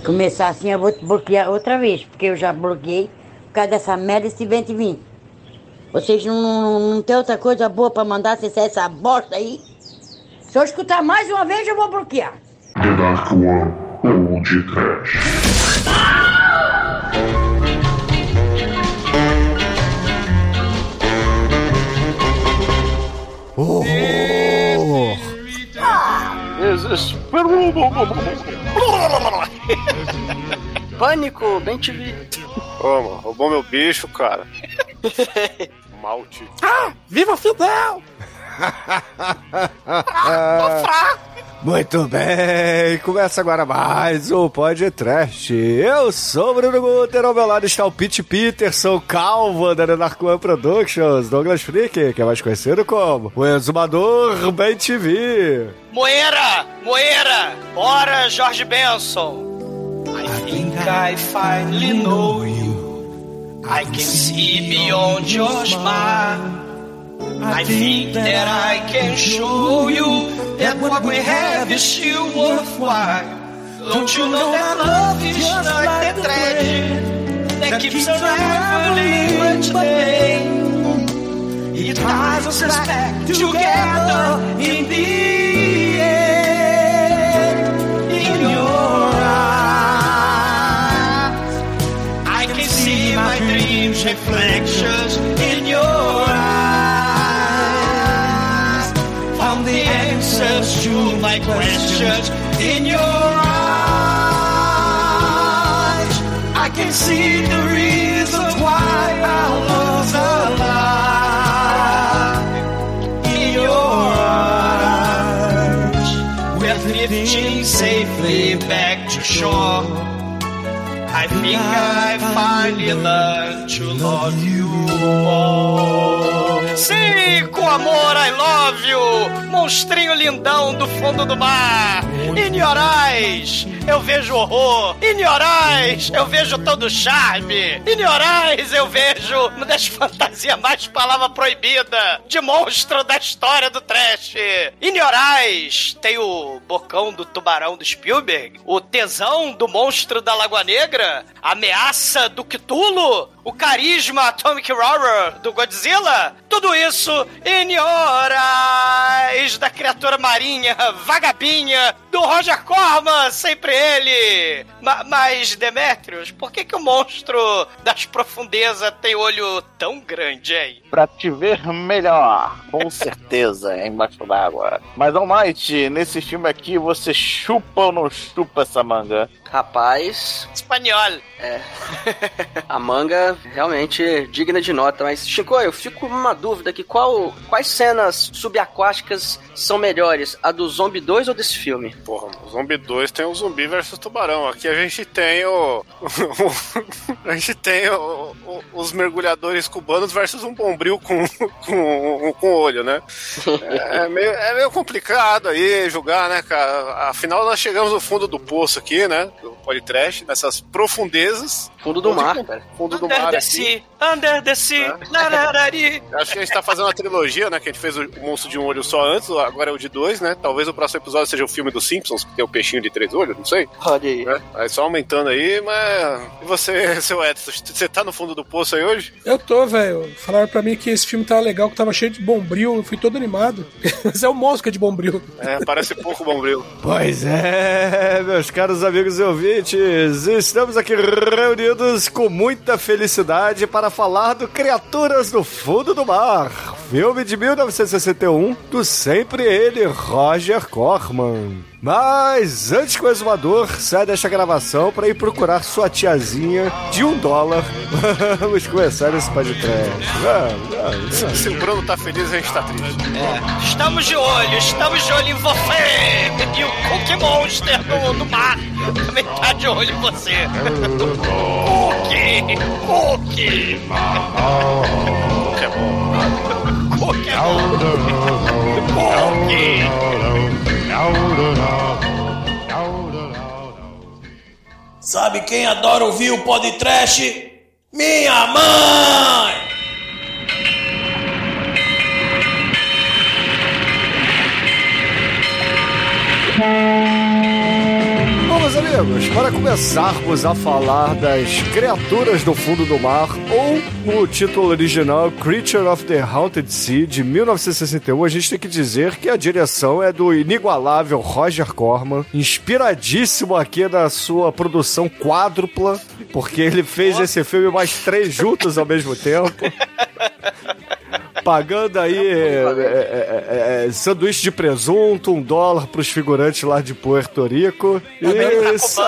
começar assim, eu vou te bloquear outra vez, porque eu já bloqueei por causa dessa merda esse 2020. Vocês não, não, não tem outra coisa boa pra mandar acessar essa bosta aí? Se eu escutar mais uma vez, eu vou bloquear. The Dark One ou de Trash. Horror! Pânico, bem te vi. Ô, mano, roubou meu bicho, cara. Malte. Viva Fidel! Muito bem, começa agora mais um podcast. Eu sou o Bruno Guter, ao meu lado está o Pete Peterson, calvo da Narcoan Productions, Douglas Freak, que é mais conhecido como o Exumador Ben TV. Moeira! Moeira! Bora, Jorge Benson! I think I finally know you. I can see beyond your smile. I think that I can show you that what we have is still worthwhile. Don't you know that love is like the thread that keeps unraveling each day? It ties us back together in the end. In your eyes, I can see my dreams reflections my questions in your eyes. I can see the reasons why our love's alive. In your eyes, we're drifting safely back to shore. I think I finally learned to love you. Sim, com amor, I love you! Monstrinho lindão do fundo do mar! In your eyes, eu vejo horror! In your eyes, eu vejo todo charme! In your eyes, eu vejo uma das fantasias mais palavra proibida de monstro da história do trash! In your eyes, tem o bocão do tubarão do Spielberg, o tesão do monstro da Lagoa Negra, ameaça do Cthulhu, o carisma Atomic Horror do Godzilla, tudo isso your eyes da criatura marinha, vagabinha, do Roger Corman, sempre ele. Ma- mas, Demetrius, por que, que o monstro das profundezas tem olho tão grande, hein? Pra te ver melhor, com certeza, embaixo d'água. Mas, Almighty, nesse filme aqui, você chupa ou não chupa essa manga? Rapaz, Espanhol. é. a manga realmente é digna de nota, mas Chico, eu fico com uma dúvida aqui, qual, quais cenas subaquáticas são melhores, a do Zombie 2 ou desse filme? Porra, o Zombie 2 tem o zumbi versus tubarão. Aqui a gente tem o. a gente tem o- o- os mergulhadores cubanos versus um bombril com, com, com olho, né? É meio, é meio complicado aí julgar, né, cara? Afinal, nós chegamos no fundo do poço aqui, né? Do podcast, nessas profundezas. Fundo do mar, que- cara. Fundo do Under mar the aqui. sea, under the sea, lararari. Acho que a gente tá fazendo uma trilogia, né? Que a gente fez o monstro de um olho só antes, agora é o de dois, né? Talvez o próximo episódio seja o filme dos Simpsons, que tem o peixinho de três olhos, não sei. Olha aí. Né? Aí só aumentando aí, mas. E você, seu Edson, você tá no fundo do poço aí hoje? Eu tô, velho. Falaram pra mim que esse filme tava legal, que tava cheio de bombril. Eu fui todo animado. Mas é o monstro que é de bombril. É, parece pouco bombril. Pois é, meus caros amigos e ouvintes, estamos aqui reunidos com muita felicidade para falar do Criaturas do Fundo do Mar, filme de 1961 do sempre ele, Roger Corman. Mas antes que o exumador saia desta gravação para ir procurar sua tiazinha de um dólar, vamos começar esse podcast. Vamos. Se o Bruno tá feliz, a gente tá triste. Estamos de olho, estamos de olho em você! E o Cookie Monster do, do mar também tá de olho em você! Cookie! Cookie! É bom. Cookie! Cookie! Sabe quem adora ouvir o podcast? Minha mãe! Amigos, para começarmos a falar das criaturas do fundo do mar, ou no título original Creature of the Haunted Sea, de 1961, a gente tem que dizer que a direção é do inigualável Roger Corman, inspiradíssimo aqui na sua produção quádrupla, porque ele fez esse filme mais três juntos ao mesmo tempo. Pagando aí é, é, é, é, sanduíche de presunto, um dólar pros figurantes lá de Puerto Rico. Isso.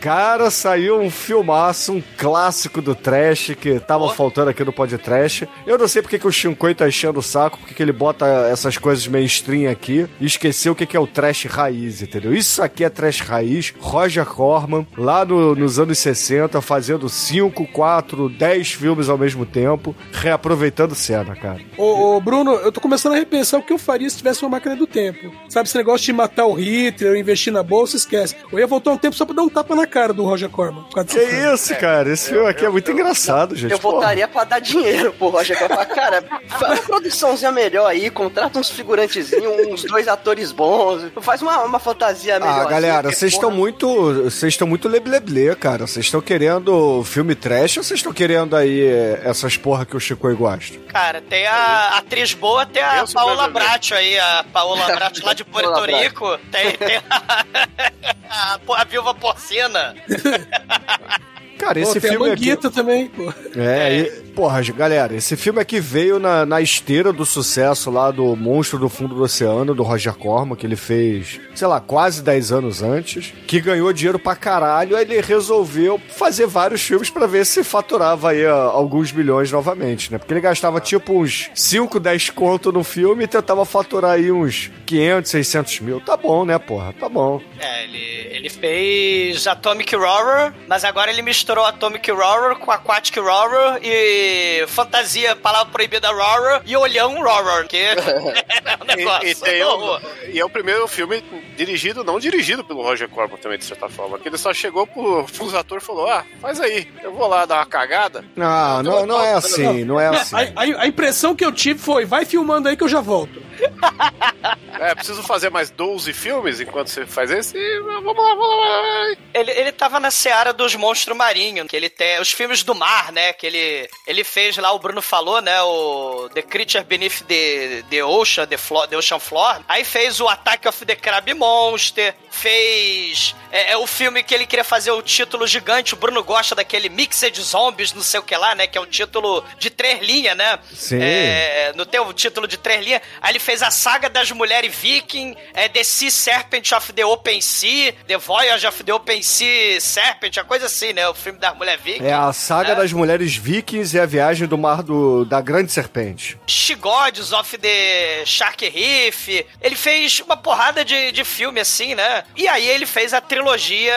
Cara, saiu um filmaço, um clássico do trash que tava faltando aqui no podcast. Eu não sei porque que o Shinkoi tá enchendo o saco, porque que ele bota essas coisas mainstream aqui e esqueceu o que que é o trash raiz, entendeu? Isso aqui é trash raiz. Roger Corman, lá no- nos anos 60, fazendo 5, 4, 10 filmes ao mesmo tempo, reaproveitando cena, cara. Ô, ô, Bruno, eu tô começando a repensar o que eu faria se tivesse uma máquina do tempo. Sabe, esse negócio de matar o Hitler, ou investir na bolsa, esquece. Eu ia voltar um tempo só pra dar um tapa na cara do Roger Corman. por causa Que filme. isso, cara? Esse filme aqui é muito engraçado, gente. Eu Porra. voltaria pra dar dinheiro pro Roger Corman. Cara, faz uma produçãozinha melhor aí, contrata uns figurantezinhos, uns dois atores bons, faz uma, uma fantasia melhor. Ah, galera, vocês estão muito. Vocês estão muito lebleble, cara. Vocês estão querendo filme trash ou vocês estão querendo aí eh, essas porra que o Chico gosta? Cara, tem a atriz boa, tem a Eu sou Paola. Bracho aí, a Paola Bracho lá de Porto. Rico. Tem, tem a, a, a viúva porcina. Cara, Pô, esse tem filme aqui. Também, pô. É, e, porra, galera, esse filme aqui veio na, na esteira do sucesso lá do Monstro do Fundo do Oceano, do Roger Corman, que ele fez, sei lá, quase 10 anos antes, que ganhou dinheiro pra caralho, aí ele resolveu fazer vários filmes pra ver se faturava aí alguns milhões novamente, né? Porque ele gastava tipo uns 5, 10 conto no filme e tentava faturar aí uns 500, 600 mil. Tá bom, né, porra? Tá bom. É, ele, ele fez Atomic Horror, mas agora ele misturou Atomic Horror com Aquatic Horror e Fantasia, Palavra Proibida Horror e Olhão Horror, que é um negócio. E, e o, e é o primeiro filme dirigido, não dirigido pelo Roger Corman também, de certa forma. Que ele só chegou pro, pros atores e falou: Ah, faz aí, eu vou lá dar uma cagada. Não, não, não é assim, não é assim. A, a- a impressão que eu tive foi, vai filmando aí que eu já volto. É, preciso fazer mais 12 filmes enquanto você faz esse. e Vamos lá, vamos lá. Ele, ele tava na seara dos monstros marinhos, que ele tem os filmes do mar, né? Que ele, ele fez lá, o Bruno falou, né? O The Creature Beneath the, the Ocean, the, Flo- the Ocean Floor. Aí fez o Attack of the Crab Monster, fez é, é o filme que ele queria fazer o título gigante. O Bruno gosta daquele Mixed Zombies, não sei o que lá, né? Que é um título de três linhas, né? Sim. É, não tem o título de três linhas. Aí ele fez a saga das mulheres viking, é, The Sea Serpent of the Open Sea, The Voyage of the Open Sea Serpent, a coisa assim, né? O filme das mulheres viking. É a saga É. das mulheres vikings e a viagem do mar do, da grande serpente. She-Gods of the Shark Reef. Ele fez uma porrada de, de filme assim, né? E aí ele fez a trilogia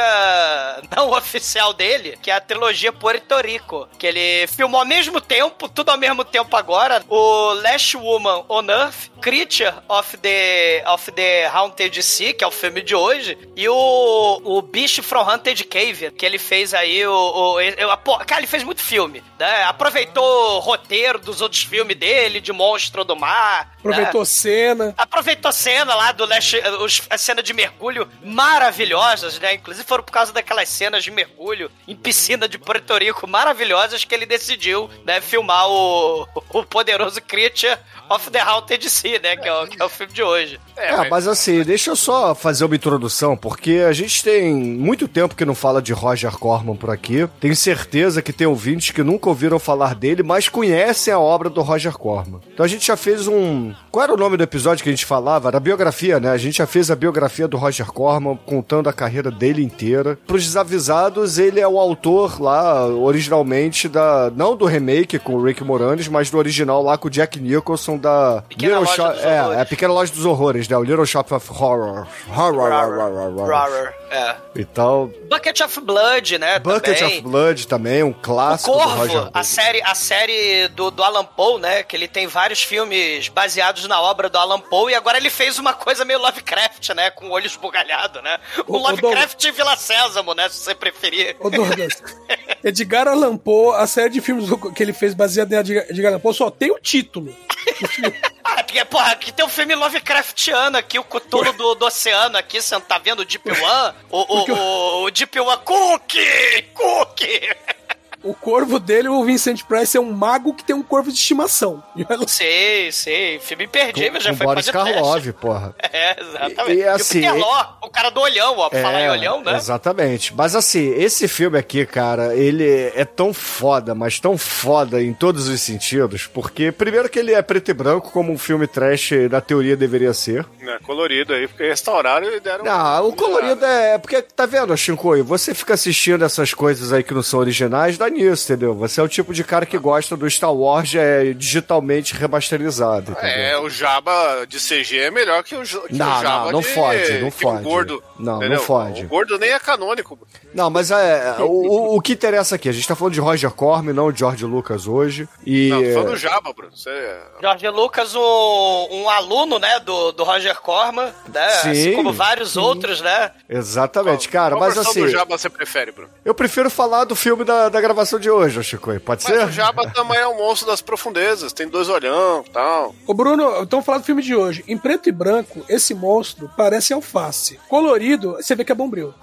não oficial dele, que é a trilogia Puerto Rico. Que ele filmou ao mesmo tempo, tudo ao mesmo tempo agora. O Last Woman on Earth, Creature of the, of the Haunted Sea, que é o filme de hoje. E o, o Beast from Haunted Cave, que ele fez aí o... o eu- pô, cara, ele fez muito filme, né? Aproveitou o roteiro dos outros filmes dele, de Monstro do Mar. Aproveitou né? cena. Aproveitou a cena lá do Last, os, a cena de mergulho maravilhosas, né? Inclusive foram por causa daquelas cenas de mergulho em piscina de Porto Rico maravilhosas que ele decidiu, né, filmar o, o poderoso Creature of the Haunted Sea, né? Que é o, que é o filme de hoje. É, mas assim, deixa eu só fazer uma introdução, porque a gente tem muito tempo que não fala de Roger Corman por aqui. Tenho certeza que tem ouvintes que nunca ouviram falar dele, mas conhecem a obra do Roger Corman. Então a gente já fez um. Qual era o nome do episódio que a gente falava? Era a biografia, né? A gente já fez a biografia do Roger Corman, contando a carreira dele inteira. Pros desavisados, ele é o autor lá, originalmente, da. Não do remake com o Rick Moranis, mas do original lá com o Jack Nicholson da. Pequena Shop- dos é, Horrores. é a Pequena Loja dos Horrores, né? O Little Shop of Horror. Horror. horror, horror, horror. Roar, é. Então, Bucket of Blood, né? Bucket também. of Blood também, um O clássico do Roger Corvo, a série, a série do, do Alan Poe, né? Que ele tem vários filmes baseados na obra do Alan Poe e agora ele fez uma coisa meio Lovecraft, né? Com o olho esbugalhado, né? O, O- o Lovecraft e Vila Sésamo, né? Se você preferir. Ô, Douglas. Edgar Allan Poe, a série de filmes que ele fez baseada em Edgar Edgar Allan Poe, só tem o título. Ah, porque, porra, aqui tem um filme Lovecraftiano aqui, o Cthulhu do, do oceano aqui, você não tá vendo o Deep One? O, o, o, o Deep One Cookie! Cookie! O corvo dele, o Vincent Price, é um mago que tem um corvo de estimação. E Sei, sei. Filme imperdível, já com foi Boris fazer Karloff, porra. teste. É, exatamente. E- e E, assim, o Peter Lorre, o cara do olhão, ó, pra falar em olhão, né? Exatamente. Mas assim, esse filme aqui, cara, ele é tão foda, mas tão foda em todos os sentidos, porque primeiro que ele é preto e branco, como um filme trash na teoria deveria ser. Né, colorido aí, porque restauraram e deram. Não, o colorido é. Porque, tá vendo, Shinkoi? Você fica assistindo essas coisas aí que não são originais, dá nisso, entendeu? Você é o tipo de cara que gosta do Star Wars é, digitalmente remasterizado, entendeu? É, o Jabba de CG é melhor que o, que Não, o Jabba não, não de, fode, não que o fode. gordo. Não, não entendeu? fode. O gordo nem é canônico. Não, mas é, o, o- o que interessa aqui, a gente tá falando de Roger Corman, não de George Lucas hoje. E. Não, tô falando do Jabba, Bruno. Você... é George Lucas, um, um aluno, né, do, do Roger Corman, né? Sim, assim como vários outros, né? Exatamente, cara, Qual mas assim. do Jabba você prefere, Bruno? Eu prefiro falar do filme da, da gravação de hoje, Chico. Pode Mas ser? o Jabba também é um monstro das profundezas, tem dois olhão e tal. Ô Bruno, então falando do filme de hoje. Em preto e branco, esse monstro parece alface. Colorido, você vê que é bombril.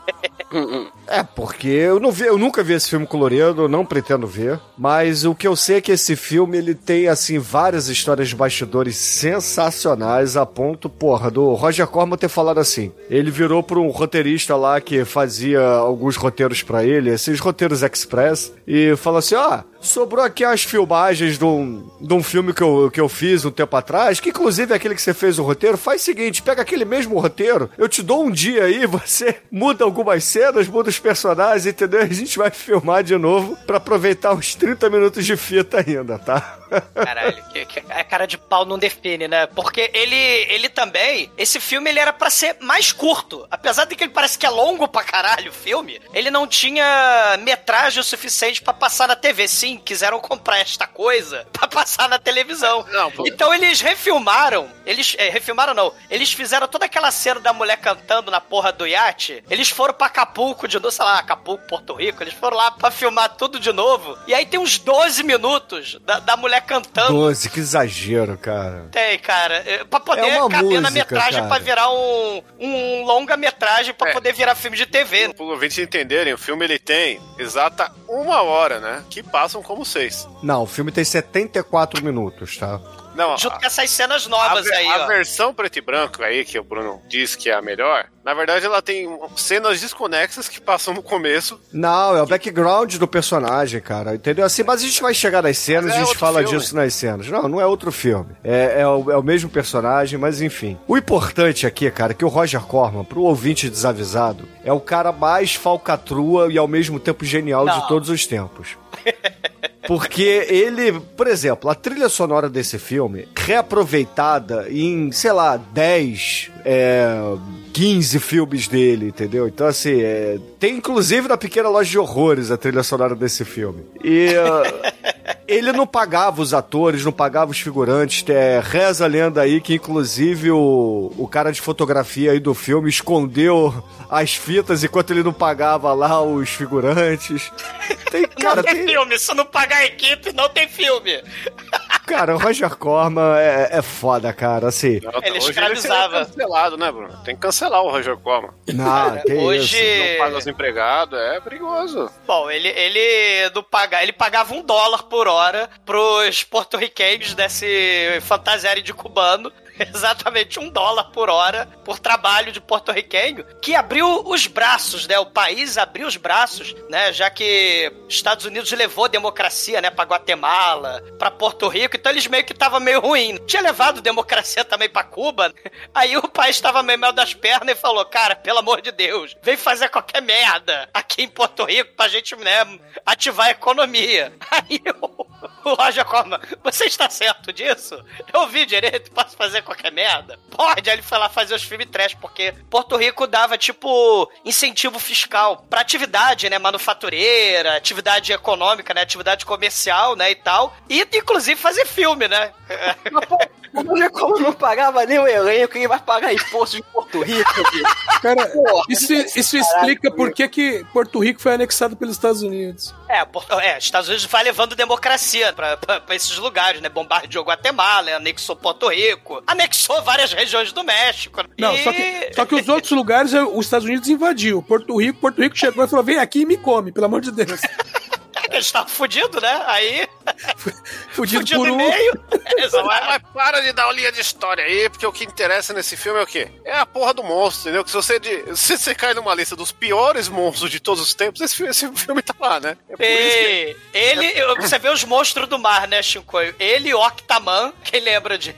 É, porque eu, não vi, eu nunca vi esse filme colorido, não pretendo ver. Mas o que eu sei é que esse filme ele tem, assim, várias histórias de bastidores sensacionais, a ponto, porra, do Roger Corman ter falado assim. Ele virou pra um roteirista lá que fazia alguns roteiros pra ele, esses roteiros express, e falou assim: ó. Sobrou aqui as filmagens de um, de um filme que eu, que eu fiz um tempo atrás, que inclusive é aquele que você fez o roteiro. Faz o seguinte: pega aquele mesmo roteiro, eu te dou um dia aí, você muda algumas cenas, muda os personagens, entendeu? A gente vai filmar de novo pra aproveitar uns 30 minutos de fita ainda, tá? Caralho, que, a cara de pau não define, né? Porque ele, ele também, esse filme ele era pra ser mais curto. Apesar de que ele parece que é longo pra caralho o filme, ele não tinha metragem o suficiente pra passar na TV. Sim, quiseram comprar esta coisa pra passar na televisão. Não. Então eles refilmaram, eles é, refilmaram não, eles fizeram toda aquela cena da mulher cantando na porra do iate. Eles foram pra Acapulco de novo, sei lá, Acapulco, Porto Rico. Eles foram lá pra filmar tudo de novo. E aí tem uns 12 minutos da, da mulher cantando. 12, que exagero, cara. Tem, cara. É, Pra poder É caber na música, metragem cara. pra virar um, um longa-metragem pra É. poder virar filme de TV. Para os ouvintes entenderem, o filme ele tem exata uma hora, né? Que passam como seis. Não, o filme tem 74 minutos, tá? Não, Junto a, com essas cenas a, novas ver- aí, a ó. versão preto e branco aí, que o Bruno diz que é a melhor, na verdade ela tem cenas desconexas que passam no começo. Não, é o background do personagem, cara, entendeu? Assim, mas a gente vai chegar nas cenas e é a gente fala filme. disso nas cenas. Não, não é outro filme. É, é, o, é o mesmo personagem, mas enfim. O importante aqui, cara, é que o Roger Corman, pro ouvinte desavisado, é o cara mais falcatrua e ao mesmo tempo genial Não. de todos os tempos. Porque ele, por exemplo, a trilha sonora desse filme, reaproveitada em, sei lá, 10, é, 15 filmes dele, entendeu? Então, assim, é, tem inclusive na Pequena Loja de Horrores a trilha sonora desse filme. E. uh, Ele não pagava os atores, não pagava os figurantes. É, reza a lenda aí que, inclusive, o, o cara de fotografia aí do filme escondeu as fitas enquanto ele não pagava lá os figurantes. Tem, cara, não tem, tem, filme, se não pagar a equipe, não tem filme. Cara, o Roger Corman é, é foda, cara, assim. Não, Ele hoje escravizava. Ele cancelado, né, Bruno? Tem que cancelar o Roger Corman. Não, que hoje- isso. Não paga os empregados, é perigoso. Bom, ele, ele não paga, ele pagava um dólar por hora pros porto-riquenhos desse fantasiário de cubano. Exatamente um dólar por hora por trabalho de porto-riquenho que abriu os braços, né? O país abriu os braços, né? Já que Estados Unidos levou democracia, né? Pra Guatemala, pra Porto Rico, então eles meio que tava meio ruim. Tinha levado democracia também pra Cuba, aí o país tava meio mal das pernas e falou: Cara, pelo amor de Deus, vem fazer qualquer merda aqui em Porto Rico pra gente, né? Ativar a economia. Aí o, o Roger Corman, você está certo disso? Eu ouvi direito, posso fazer qualquer merda? Pode, aí ele foi lá fazer os filmes trash, porque Porto Rico dava, tipo, incentivo fiscal pra atividade, né, manufatureira, atividade econômica, né, atividade comercial, né, e tal. E, inclusive, fazer filme, né? O Roger Corman não pagava nem o elenco, quem vai pagar imposto de Porto Rico? Cara, Porra, isso, isso explica por que, que Porto Rico foi anexado pelos Estados Unidos. É, é, Estados Unidos vai levando democracia pra, pra, pra esses lugares, né? Bombardeou Guatemala, anexou Porto Rico, anexou várias regiões do México. Não, e... só que, só que os outros lugares é, os Estados Unidos invadiu. Porto Rico, Porto Rico chegou e falou: vem aqui e me come, pelo amor de Deus. Eles estavam fudidos, né? Aí. Fudido, Fudido por e um. meio. Mas, mas para de dar uma linha de história aí, porque o que interessa nesse filme é o quê? É a porra do monstro, entendeu? Que se você, de- se você cai numa lista dos piores monstros de todos os tempos, esse, filme- esse filme tá lá, né? É por isso que... E ele, você vê os monstros do mar, né, Shinkoio? Ele e Octaman, quem lembra de,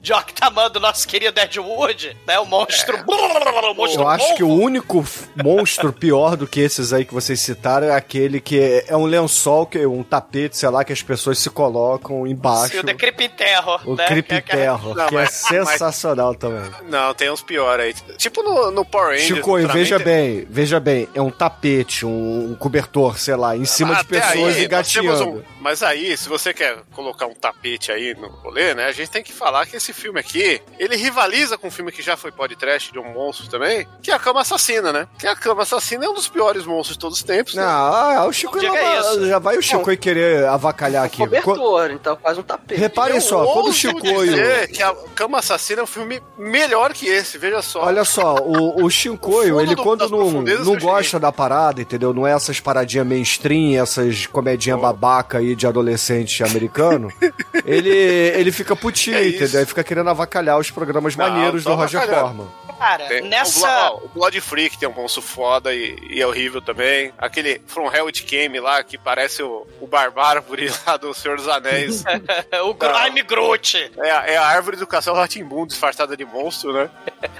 de Octaman do nosso querido Ed Wood, né? O monstro. o monstro Eu acho que o único monstro pior do que esses aí que vocês citaram é aquele que é- é um lençol, que um tapete, sei lá, que as pessoas se colocam embaixo. Sim, o Terror. O né? Creepy Que é- Terror, Não, que é mas- sensacional também. Não, tem uns piores aí. Tipo no, no Power Rangers. Chico, veja tem- bem, veja bem, é um tapete, um, um cobertor, sei lá, em cima de Até pessoas aí, temos engateando. um- Mas aí, se você quer colocar um tapete aí no rolê, né? A gente tem que falar que esse filme aqui, ele rivaliza com um filme que já foi podcast de um monstro também, que é a Cama Assassina, né? Que a Cama Assassina é um dos piores monstros de todos os tempos. Não, né? ah, o Chico Diga já, isso. Já vai o Chico aí querer avacalhar aqui. Co- Cobertor, então faz um tapete. Reparem Eu só, quando o Chico dizer que a Cama Assassina é um filme melhor que esse, veja só. Olha só, o, o Shinkoio, ele do- quando não, não gosta da parada, entendeu? Não é essas paradinhas mainstream, essas comedinhas babaca aí de adolescente americano, ele, ele fica putinho, É entendeu? Ele fica querendo avacalhar os programas Não, maneiros do Roger avacalhando. Corman. Cara, Tem- nessa. O, Blo- ó, o Blood Freak tem um monstro foda e, e é horrível também. Aquele From Hell It Came lá, que parece o, o Barbárvore lá do Senhor dos Anéis. o Grime Groot. é, a- é a árvore do Castelo Ratimbun disfarçada de monstro, né?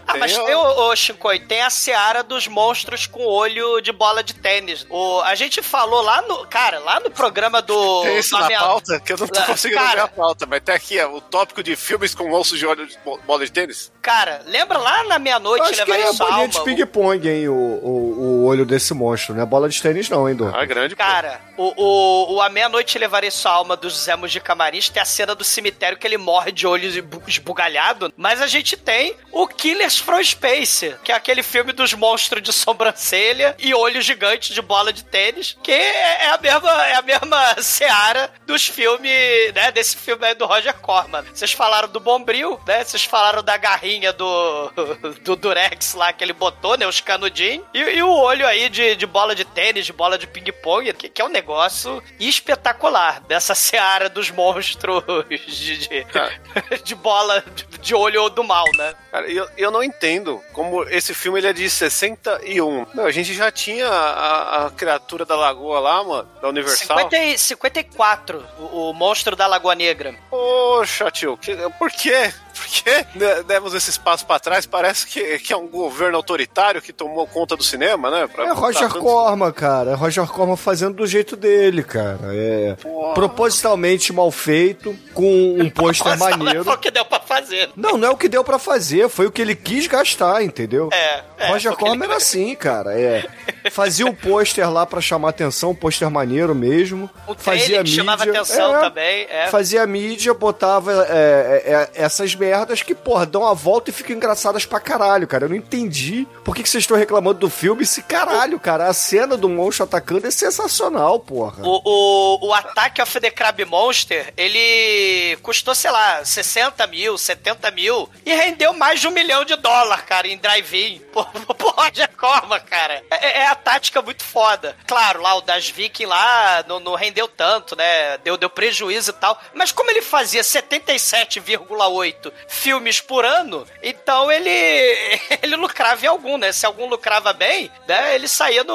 Ah, mas Tem tem, o- o, o Shinkoi, tem a seara dos monstros com olho de bola de tênis. O, a gente falou lá no. Cara, lá no programa do. Tem isso na minha- pauta, que eu não tô Ah, conseguindo cara. ver a pauta, mas tem aqui ó, o tópico de filmes com monstros de olho de bo- bola de tênis. Cara, lembra lá na meia-noite levarei é sua bolinha alma? de ping-pong, hein, o, o, o olho desse monstro, não é bola de tênis não, hein, Dor? Ah, grande. pô. Cara, o, o, o A Meia-Noite Levarei Sua Alma dos Zé de Camarins tem a cena do cemitério que ele morre de olhos esbu- esbugalhado, mas a gente tem o Killers from Space, que é aquele filme dos monstros de sobrancelha e olho gigante de bola de tênis, que é é a mesma, é a mesma seara dos filmes, né, desse filme aí do Roger Corman. Vocês falaram do Bombril, né, vocês falaram da garrinha do, do Durex lá que ele botou, né, os canudinhos, e, e o olho aí de, de bola de tênis, de bola de ping-pong, que, que é um negócio espetacular, dessa seara dos monstros de, de, de bola de, de olho do mal, né? Cara, eu, eu não entendo como esse filme ele é de 61. Meu, a gente já tinha a, a criatura da lagoa lá, mano, da Universal. 50 e 54, o, o monstro da Lagoa Negra. Poxa, tio, que, por quê? Por que de- demos esse espaço pra trás? Parece que, que é um governo autoritário que tomou conta do cinema, né? Pra É Roger tanto- Corman, cara. É Roger Corman fazendo do jeito dele, cara. É propositalmente mal feito, com um pôster Nossa, maneiro. Foi o que deu pra fazer. Não, não é o que deu pra fazer, foi o que ele quis gastar, entendeu? É, é, Roger Corman ele- era assim, cara. É. Fazia o pôster lá pra chamar atenção, um pôster maneiro mesmo. O fazia mídia. chamava atenção é, também, é. Fazia mídia, botava é, é, é, essas merdas que, porra, dão a volta e ficam engraçadas pra caralho, cara. Eu não entendi por que, que vocês estão reclamando do filme. Esse caralho, cara. A cena do monstro atacando é sensacional, porra. O, o, o Attack of the Crab Monster, ele custou, sei lá, 60 mil, 70 mil e rendeu mais de um milhão de dólar, cara, em drive-in. Pô, Roger Corman, cara. É, é a tática muito foda. Claro, lá o das Viking lá não, não rendeu tanto, né? Deu, deu prejuízo e tal. Mas como ele fazia 77,8 filmes por ano, então ele, ele lucrava em algum, né? Se algum lucrava bem, né? Ele saía no.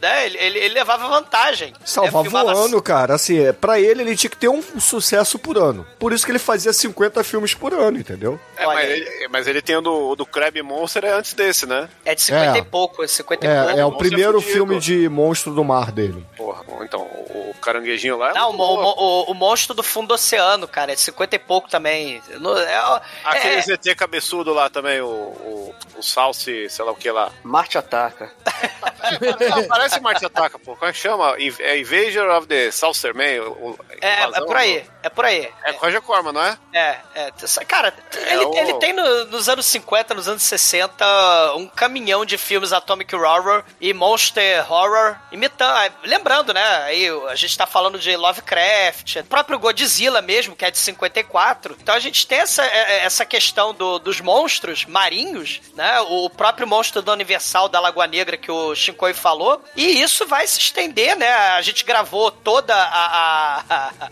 Né? Ele, ele, ele levava vantagem. Salvava né? Filmava o ano, cara. Assim, é, pra ele, ele tinha que ter um sucesso por ano. Por isso que ele fazia 50 filmes por ano, entendeu? É, mas, ele, mas ele tem o do, do Crab Monster é antes desse, né? É de 50 É. e pouco, é 50 e pouco. É, é o é primeiro fudido. filme de monstro do mar dele. Porra, então, o caranguejinho lá é Não, o, bom. o, o monstro do fundo do oceano, cara, é de 50 e pouco também. No- é- Aquele é- ZT cabeçudo lá também, o, o, o Salsi, sei lá o que lá. Marte ataca. Ah, parece Marte Ataca, pô. Como é que chama? É Invasion of the Saucer Man? é, é invasão por aí, é por aí. É Roger Corman, não é? É, é. Cara, ele, o- ele tem no- nos anos 50, nos anos 60, um caminhão de filmes Atomic Horror e Monster Horror imitando. Lembrando, falando, né? Aí a gente tá falando de Lovecraft, o próprio Godzilla mesmo, que é de 54. Então a gente tem essa, é, é, essa questão do- dos monstros marinhos, né? O próprio monstro da Universal da Lagoa Negra que o Shinkoi falou. E isso vai se estender, né? A gente gravou toda a, a, a,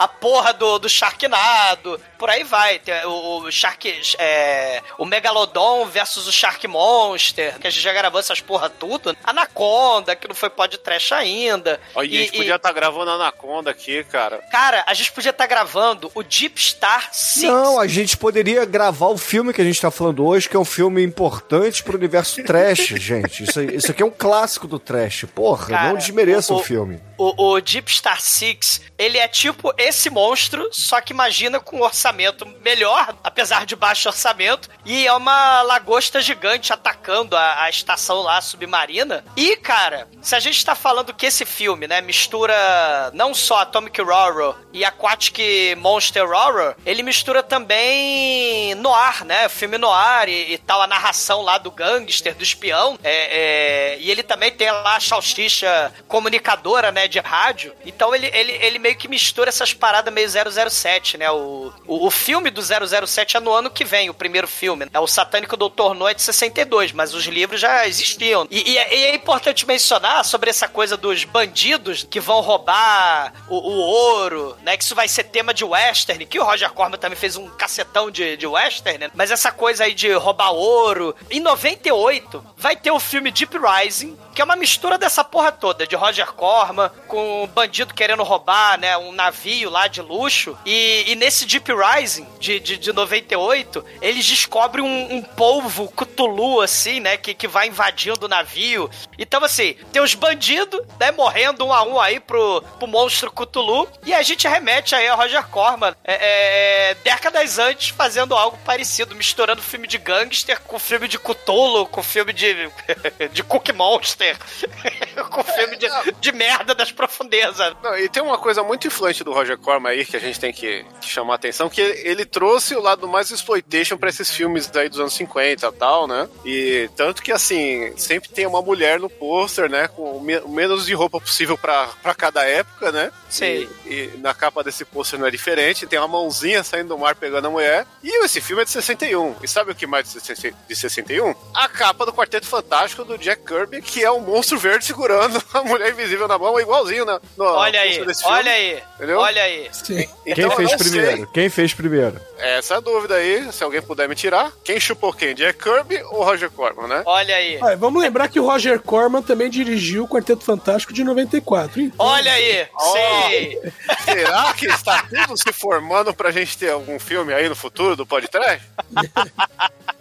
a porra do, do Sharknado, por aí vai. Tem O, o Shark. É, o Megalodon versus o Shark Monster, que a gente já gravou essas porra tudo. Anaconda, que não foi pod trash ainda. Olha, a E- gente e- podia estar gravando Anaconda aqui, cara. Cara, a gente podia estar gravando o Deep Star Six. Não, a gente poderia gravar o filme que a gente tá falando hoje, que é um filme importante pro universo trash, gente. Isso, isso aqui é um clássico do trash. Porra, Cara, não desmereça o, o- filme. O, o Deep Star Six, ele é tipo esse monstro, só que imagina com um orçamento melhor, apesar de baixo orçamento, e é uma lagosta gigante atacando a, a estação lá submarina. E, cara, se a gente tá falando que esse filme, né, mistura não só Atomic Horror e Aquatic Monster Horror, ele mistura também noir, né, filme noir e, e tal, a narração lá do gangster, do espião, é, é, e ele também tem lá a salsicha comunicadora, né, de rádio. Então ele, ele, ele meio que mistura essas paradas meio 007, né? O, o, o filme do 007 é no ano que vem, o primeiro filme. É o Satânico Doutor No é de 62, mas os livros já existiam. E, e é, e é importante mencionar sobre essa coisa dos bandidos que vão roubar o, o ouro, né? Que isso vai ser tema de western, que o Roger Corman também fez um cacetão de, de western, né? Mas essa coisa aí de roubar ouro. Em 98, vai ter o filme Deep Rising, que é uma mistura dessa porra toda, de Roger Corman, com um bandido querendo roubar, né, um navio lá de luxo. E, e nesse Deep Rising, de, de, de 98, eles descobrem um, um polvo Cthulhu, assim, né, que, que vai invadindo o navio. Então, assim, tem os bandidos, né, morrendo um a um aí pro, pro monstro Cthulhu, e a gente remete aí a Roger Corman, é, é, décadas antes, fazendo algo parecido, misturando filme de gangster com filme de Cthulhu, com filme de, de Cookie Monster, com filme de, de merda das profundezas. Não, e tem uma coisa muito influente do Roger Corman aí que a gente tem que, que chamar a atenção, que ele trouxe o lado mais exploitation pra esses filmes aí dos anos 50 e tal, né? E tanto que, assim, sempre tem uma mulher no pôster, né? Com o me- o menos de roupa possível pra, pra cada época, né? Sim. E, e na capa desse pôster não é diferente, tem uma mãozinha saindo do mar pegando a mulher. E esse filme é de 61. E sabe o que mais de 60 de 61? A capa do Quarteto Fantástico do Jack Kirby, que é um monstro verde segurando a mulher invisível na mão, igualzinho na, no Olha aí, desse filme. olha aí, Entendeu? olha aí. Sim. Quem Então, eu fez primeiro? sei. Quem fez primeiro? Essa é a dúvida aí, se alguém puder me tirar. Quem chupou quem? Jack Kirby ou Roger Corman, né? Olha aí. Ah, vamos lembrar que o Roger Corman também dirigiu o Quarteto Fantástico de 94. Então, Olha aí, sim. Será que está tudo se formando pra gente ter algum filme aí no futuro do podcast?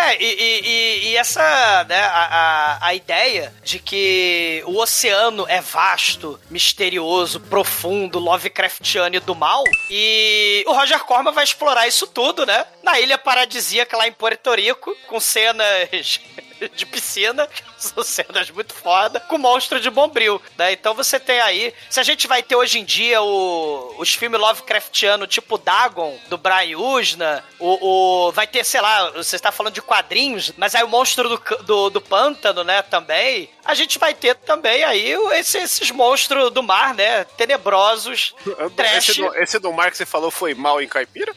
É, e, e- e- essa, né, a, a, a ideia de que o oceano é vasto, misterioso, profundo, Lovecraftiano e do mal, e o Roger Corman vai explorar isso tudo, né, na ilha paradisíaca lá em Puerto Rico, com cenas de piscina, que são cenas muito foda, com monstro de bombril, né? Então você tem aí, se a gente vai ter hoje em dia o, os filmes Lovecraftiano tipo Dagon, do Brian Usna, o, o- vai ter, sei lá, você está falando de quadrinhos, mas aí o monstro do, do, do pântano, né, também, a gente vai ter também aí esse- esses monstros do mar, né, tenebrosos, Esse do, esse do mar que você falou foi mal em caipira?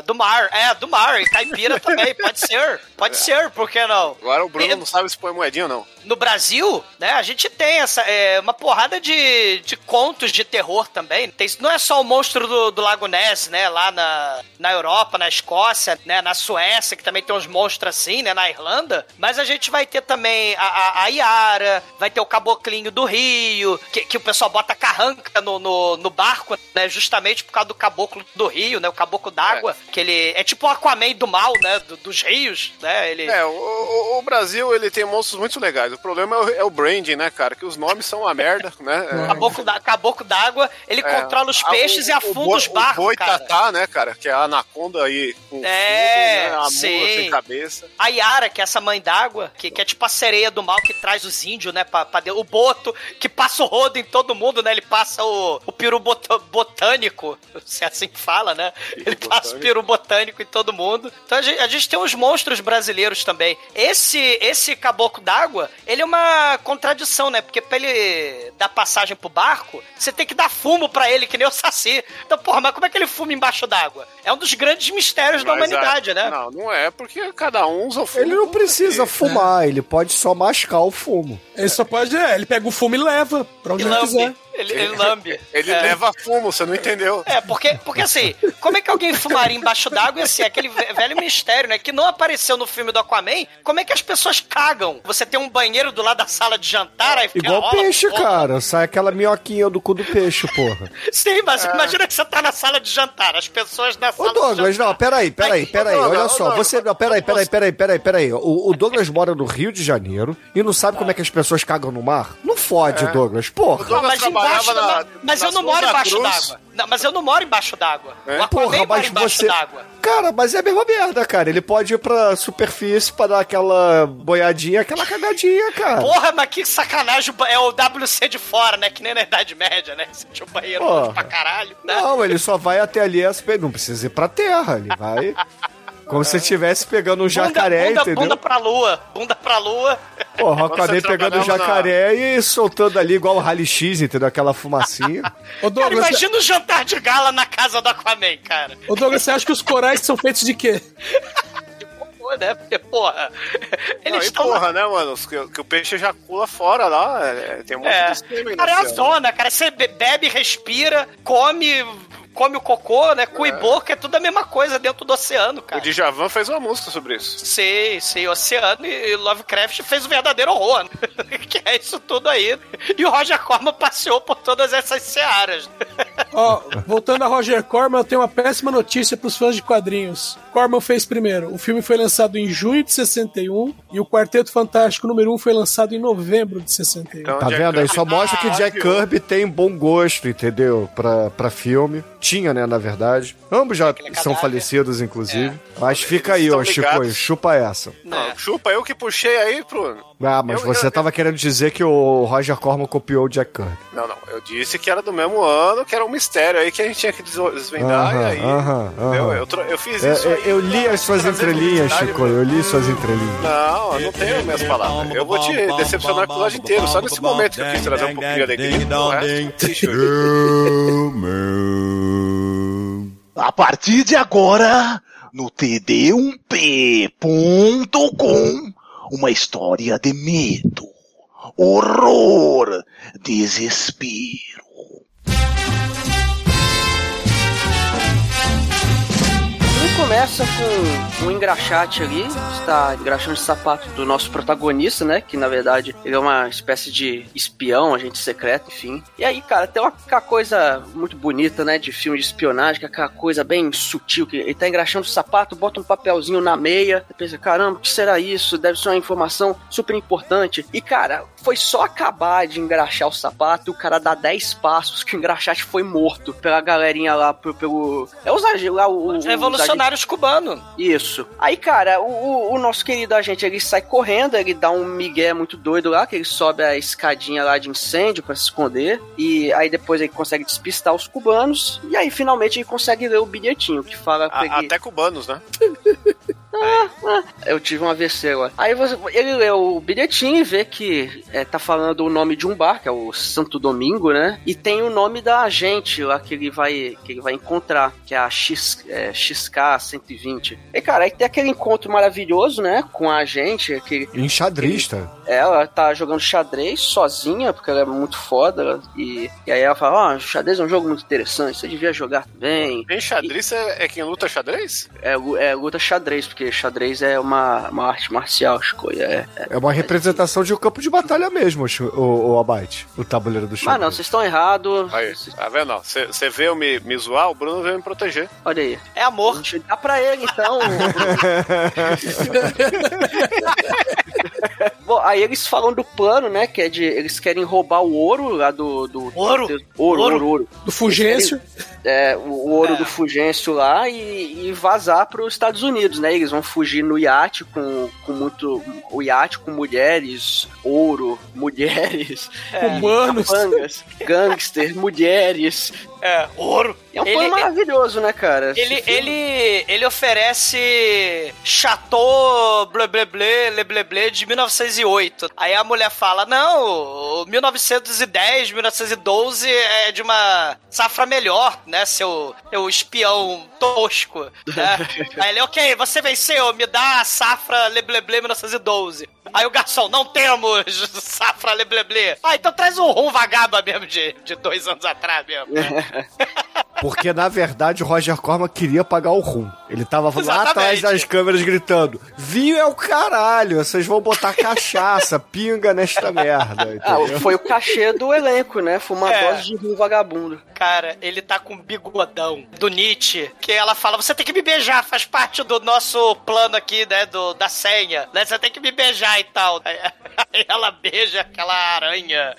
Do mar, é, do mar, e caipira também, pode ser, pode ser, por que não? Agora o Bruno E- não sabe se põe moedinha ou não. No Brasil, né, a gente tem essa, é, uma porrada de, de contos de terror também. Tem, não é só o monstro do, do Lago Ness, né, lá na, na Europa, na Escócia, né, na Suécia, que também tem uns monstros assim, né, na Irlanda. Mas a gente vai ter também a, a, a Iara, vai ter o Caboclinho do Rio, que, que o pessoal bota carranca no, no, no barco, né, justamente por causa do Caboclo do Rio, né, o Caboclo d'Água, que ele é tipo o Aquaman do mal, né, do- dos rios, né, ele... É, o, o- o Brasil ele tem monstros muito legais. O problema é o, é o branding, né, cara? Que os nomes são uma merda, né? É, Caboclo da- Caboclo d'água, ele é, controla os a- peixes o- e afunda boi- os barcos, O boi cara. tatá, né, cara? Que é a anaconda aí com É, fogo, né? A mula sim. sem cabeça. A Yara, que é essa mãe d'água, que, que é tipo a sereia do mal que traz os índios, né, pra, pra. O Boto, que passa o rodo em todo mundo, né? Ele passa o, o peru bot- botânico, se é assim que fala, né? Ele passa o peru botânico em todo mundo. Então a gente, a gente tem os monstros brasileiros também. Esse, esse caboclo d'água, ele é uma contradição, né? Porque pra ele dar passagem pro barco, você tem que dar fumo pra ele, que nem o Saci. Então, porra, mas como é que ele fuma embaixo d'água? É um dos grandes mistérios da Mas, humanidade, né? Não, não é, porque cada um usa o fumo. Ele não precisa fumar, ele pode só mascar o fumo. Ele só pode, é, ele pega o fumo e leva pra onde ele quiser. Ele, ele lambe. Ele É. leva fumo, você não entendeu. É, porque, porque assim, como é que alguém fumaria embaixo d'água? E assim, aquele ve- velho mistério, né? Que não apareceu no filme do Aquaman. Como é que as pessoas cagam? Você tem um banheiro do lado da sala de jantar, aí fica Igual rola, peixe, porra. cara. Sai aquela minhoquinha do cu do peixe, porra. Sim, mas imagina que você tá na sala de jantar, as pessoas na Ô, sala de Douglas, não, peraí, peraí, Aí, peraí, ô, olha só, ô, você, não, peraí, peraí, peraí, peraí, peraí, o, o Douglas mora no Rio de Janeiro e não sabe como é que as pessoas cagam no mar? Não fode, Douglas, porra. Não, mas embaixo na- da... Mas eu não moro embaixo d'água. Mas eu não moro embaixo d'água. É? Porra, mora mas embaixo você. d'água. Cara, mas é a mesma merda, cara. Ele pode ir pra superfície pra dar aquela boiadinha, aquela cagadinha, cara. Porra, mas que sacanagem é o WC de fora, né? Que nem na Idade Média, né? Você tinha um banheiro pra caralho, né? Não, ele só vai até ali, não precisa ir pra terra, ele vai. Como se estivesse pegando um jacaré, bunda, entendeu? bunda pra lua, bunda pra lua. Porra, você pegando o jacaré e soltando ali igual o Rally X, entendeu? Aquela fumacinha. Ô, Cara, Douglas, imagina o jantar de gala na casa do Aquaman, cara. ô, Douglas, você acha que os corais são feitos de quê? Né? Porque, porra, Não, eles e estão... porra, né, mano? Que, que o peixe ejacula fora lá. é, tem um monte É, de cara, é a zona, cara. Você be- bebe, respira, come, come o cocô, né? Cu e boca, é tudo a mesma coisa dentro do oceano, O cara. Djavan fez uma música sobre isso. Sei, sei, oceano e Lovecraft fez o verdadeiro horror, né? que é isso tudo aí. E o Roger Corman passeou por todas essas searas. Ó, voltando a Roger Corman, eu tenho uma péssima notícia pros fãs de quadrinhos. Corman fez primeiro. O filme foi lançado em junho de 61 e o Quarteto Fantástico número 1 foi lançado em novembro de 61. Então, Tá Jack vendo? Aí Kirby- só mostra que Ah, Jack viu? Kirby tem bom gosto, entendeu? Pra, pra filme. Tinha, né, na verdade. Ambos já Aquele são cadáver. falecidos, inclusive. Mas fica Eles aí, ó, Chico, chupa essa. Não, chupa, eu que puxei aí pro. Ah, mas Eu- você eu- tava querendo dizer que o Roger Corman copiou o Jack Kirby. Não, não. Eu disse que era do mesmo ano, que era um mistério aí que a gente tinha que des- desvendar. Aham, e aí. aham. Eu, eu fiz É, isso. é, aí eu li pra as suas entrelinhas, Chico. Eu li suas entrelinhas. Não, eu não tenho minhas palavras. Eu vou te decepcionar o episódio inteiro. Só nesse momento que eu quis trazer um pouquinho de alegria. O resto. A partir de agora, no td1p.com, uma história de medo, horror, desespero. Começa com um engraxate ali, está engraxando o sapato do nosso protagonista, né? Que na verdade ele é uma espécie de espião, agente secreto, enfim. E aí, cara, tem uma, coisa muito bonita, né? De filme de espionagem, que é aquela coisa bem sutil, que ele tá engraxando o sapato, bota um papelzinho na meia, pensa, caramba, o que será isso? Deve ser uma informação super importante. E, cara, foi só acabar de engraxar o sapato o cara dá 10 passos que o engraxate foi morto pela galerinha lá, pelo. é os lá, o, Os revolucionários cubanos. isso. Aí, cara, o, o- o nosso querido agente, ele sai correndo, ele dá um migué muito doido lá, que ele sobe a escadinha lá de incêndio pra se esconder, e aí depois ele consegue despistar os cubanos, e aí finalmente ele consegue ler o bilhetinho que fala A- ele... Até cubanos, né? Eu tive um AVC agora. Aí você, ele lê o bilhetinho e vê que é, tá falando o nome de um bar, que é o Santo Domingo, né? E tem o nome da agente lá que ele vai, que ele vai encontrar, que é a X, é, XK120. E, cara, aí tem aquele encontro maravilhoso, né? Com a agente, que Enxadrista. ela tá jogando xadrez sozinha, porque ela é muito foda. E, e aí ela fala: Ó, xadrez é um jogo muito interessante, você devia jogar também. Bem xadrez é, é quem luta xadrez? É, é luta xadrez, porque xadrez é uma, uma arte marcial, escolha. É, é. É uma representação de um campo de batalha mesmo, Chico, o, o Abate. O tabuleiro do chão. Mas não, vocês estão errados. Aí, tá vendo? Você veio me, me zoar, o Bruno veio me proteger. Olha aí. É amor. Deixa eu dar pra ele, então. Bom, aí eles falam do plano, né? Que é de. Eles querem roubar o ouro lá do. do Ouro? do- ouro, Ouro? ouro. Do Fulgêncio. É, o, o ouro É. do Fulgêncio lá e, e vazar para os Estados Unidos, né? Eles vão fugir no iate com, com muito. O iate com mulheres, ouro, mulheres, Humanos. capangas, gangsters, mulheres. É, ouro. É um Ele- plano maravilhoso, né, cara? Ele, ele, ele oferece Chateau blé blé blé, le blé blé de 1908. Aí a mulher fala, não, o 1910, 1912 é de uma safra melhor, né, seu, seu espião tosco, né? Aí ele, ok, você venceu, me dá a safra le blé blé 1912. Aí o garçom, não temos safra le blé blé. Ah, então traz um rum vagaba mesmo de, de dois anos atrás mesmo. né? Porque, na verdade, o Roger Corman queria pagar o rum. Ele tava lá Exatamente. atrás das câmeras gritando: Vinho é o caralho, vocês vão botar cachaça, pinga nesta merda. Ah, foi o cachê do elenco, né? Foi uma É. dose de rum vagabundo. Cara, ele tá com um bigodão do Nietzsche, que ela fala, você tem que me beijar, faz parte do nosso plano aqui, né, do, da senha, né, você tem que me beijar e tal. Aí, ela beija aquela aranha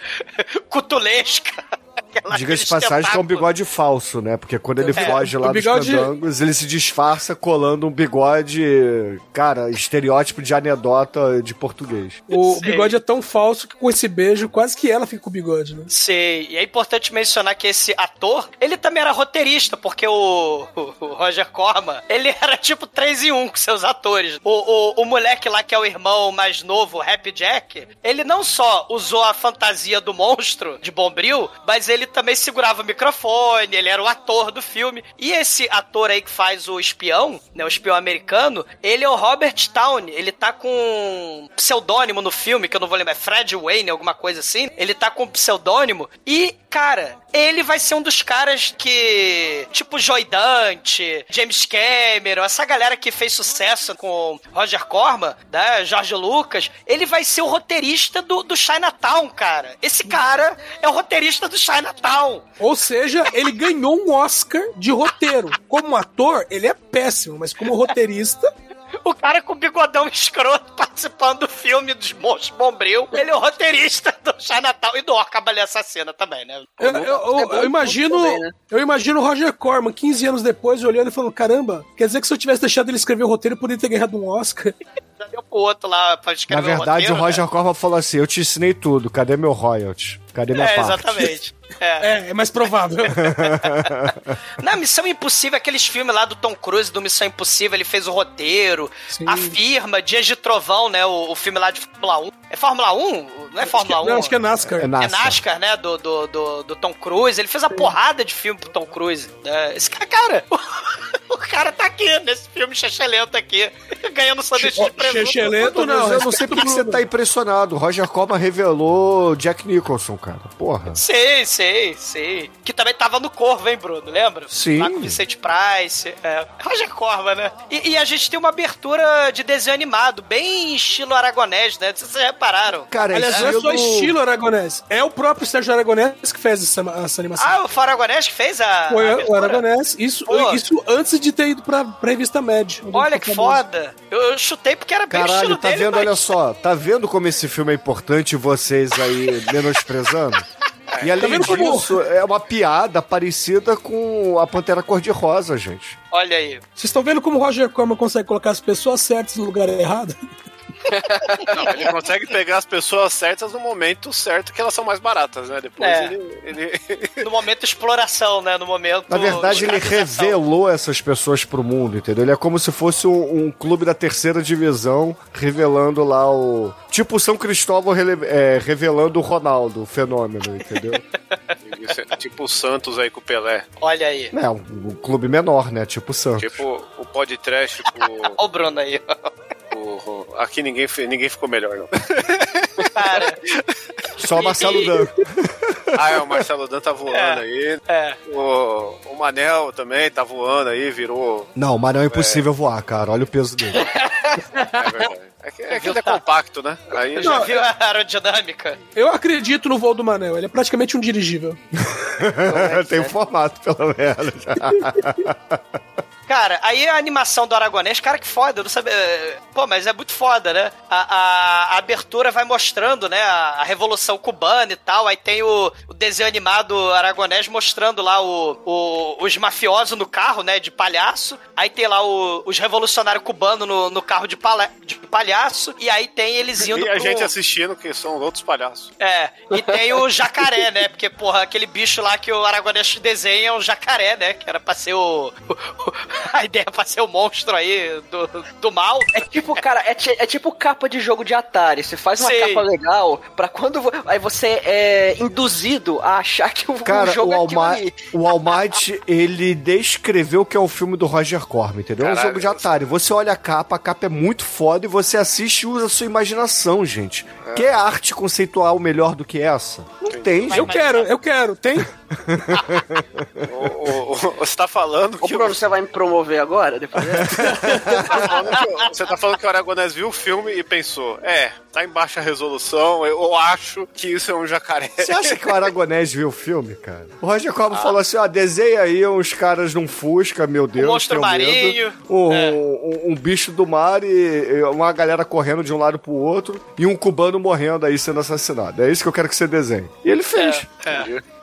cutulesca. aquela- Diga-se de passagem que é um bigode falso, né? Porque quando ele É, foge lá bigode- dos candangos, ele se disfarça colando um bigode, cara, estereótipo de anedota de português. O Sei. bigode é tão falso que com esse beijo, quase que ela fica com o bigode, né? Sei, e é importante mencionar que esse ator, ele também era roteirista, porque o, o- Roger Corman, ele era tipo 3 em 1 com seus atores. O, o, o moleque lá que é o irmão mais novo, Happy Jack, ele não só usou a fantasia do monstro de Bombril, mas ele também segurava o microfone, ele era o ator do filme. E esse ator aí que faz o espião, né, o espião americano, ele é o Robert Towney, ele tá com um pseudônimo no filme, que eu não vou lembrar, é Fred Wayne, alguma coisa assim. Ele tá com um pseudônimo e, cara, ele vai ser um dos caras que, tipo, Joy Dante, James Cameron, essa galera que fez sucesso com Roger Corman, né, George Lucas, ele vai ser o roteirista do, do Chinatown, cara. Esse cara é o roteirista do Chinatown. Ou seja, ele ganhou um Oscar de roteiro. Como ator, ele é péssimo, mas como roteirista, O cara com o bigodão escroto participando do filme dos Monstros Bombril. Ele é o roteirista do Chinatown e do Orcabalha Assassina também, né? eu, eu- eu- eu imagino, também, né? eu imagino o Roger Corman, 15 anos depois, olhando e falando: caramba, quer dizer que se eu tivesse deixado ele escrever o roteiro, eu poderia ter ganhado um Oscar. Já deu pro outro lá pra Na escrever verdade, o o roteiro, Roger né? Corman falou assim: Eu te ensinei tudo, cadê meu royalty? Cadê minha É, parte? exatamente. É. É, é mais provável. Na Missão Impossível, aqueles filmes lá do Tom Cruise, do Missão Impossível, ele fez o roteiro, Sim. a firma, Dias de Trovão, né? O, o filme lá de Fórmula 1. É Fórmula 1? Não é Fórmula 1? Não, acho que é NASCAR. É É NASCAR. NASCAR, né? Do, do, do, do Tom Cruise. Ele fez a porrada de filme pro Tom Cruise. né? Esse cara, cara, o, cara tá aqui nesse filme chechelento aqui, ganhando sanduíche de presunto. Chechelento, não. Eu não sei por que você tá impressionado. O Roger Corman revelou Jack Nicholson, cara. Porra. Sei, sei, sei. Que também tava no Corvo, hein, Bruno? Lembra? Sim. Lá com o Vicente Price. É. Roger Corman, né? E, e a gente tem uma abertura de desenho animado, bem estilo aragonés, né? Vocês repararam. Cara, Aliás, não é só estilo Aragonés. É o próprio Sérgio Aragonés que fez essa, essa animação. Ah, o Faragonés que fez a. Foi a o? Aragonés. Isso, Pô. isso antes de ter ido pra, pra revista onde Olha que foda. Eu, eu chutei porque era bem o Caralho, estilo tá dele, vendo? mas- Olha só, tá vendo como esse filme é importante e vocês aí menosprezando? E além vendo como- disso, é uma piada parecida com a Pantera Cor-de-Rosa, gente. Olha aí. Vocês estão vendo como o Roger Corman consegue colocar as pessoas certas no lugar errado? Não, ele consegue pegar as pessoas certas no momento certo que elas são mais baratas, né? Depois É. ele, ele- No momento exploração, né? No momento. Na verdade, ele revelou essas pessoas pro mundo, entendeu? Ele é como se fosse um, um clube da terceira divisão revelando lá o. Tipo o São Cristóvão rele- é, revelando o Ronaldo, o fenômeno, entendeu? É tipo o Santos aí com o Pelé. Olha aí. é, um, um clube menor, né? Tipo o Santos. Tipo o podcast com Olha o Bruno aí. o, o- Aqui ninguém, ninguém ficou melhor, não. Cara. Só o Marcelo Dan. Ah, é, o Marcelo Dan tá voando É. aí. É. O, o Manel também tá voando aí, virou. Não, mas não é impossível voar, cara. Olha o peso dele. É verdade. É que, é que ele é compacto, né? Aí Já já. viu a aerodinâmica? Eu acredito no voo do Manel. Ele é praticamente um dirigível. Tem um formato, pelo menos. Cara, aí a animação do Aragonês, cara, que foda, eu não sabia. Pô, mas é muito foda, né? A, a- a abertura vai mostrando, né, a, a Revolução Cubana e tal. Aí tem o, o desenho animado Aragonês mostrando lá o, o- os mafiosos no carro, né, de palhaço. Aí tem lá o- os revolucionários cubanos no, no carro de, de palhaço. E aí tem eles indo E a pro- gente assistindo, que são outros palhaços. é, e tem o jacaré, né? Porque, porra, aquele bicho lá que o Aragonês desenha é um jacaré, né? Que era pra ser o. a ideia pra ser o monstro aí do, do mal. É tipo, cara, é, é tipo capa de jogo de Atari. Você faz uma Sim. capa legal pra quando aí você é induzido a achar que o, o Cara, jogo o, é Alma ali. o Almighty, ele descreveu que é um filme do Roger Corman, entendeu? É um jogo de Atari. Você olha a capa, a capa é muito foda e você assiste e usa a sua imaginação, gente. Quer arte conceitual melhor do que essa? Não tem, Eu quero, eu quero. Tem? O- o- o- você tá falando Ô, que. Bruno, você vai me promover agora? Depois Você tá falando que o- você tá falando que o Aragonés viu o filme e pensou: é, tá em baixa resolução, eu acho que isso é um jacaré. Você acha que o Aragonés viu o filme, cara? O Roger Ah. falou assim, ó, desenha aí uns caras num Fusca, meu Deus, monstro tenho medo. marinho. Um, É. um- um bicho do mar e e uma galera correndo de um lado pro outro e um cubano morrendo aí sendo assassinado. É isso que eu quero que você desenhe. E ele fez.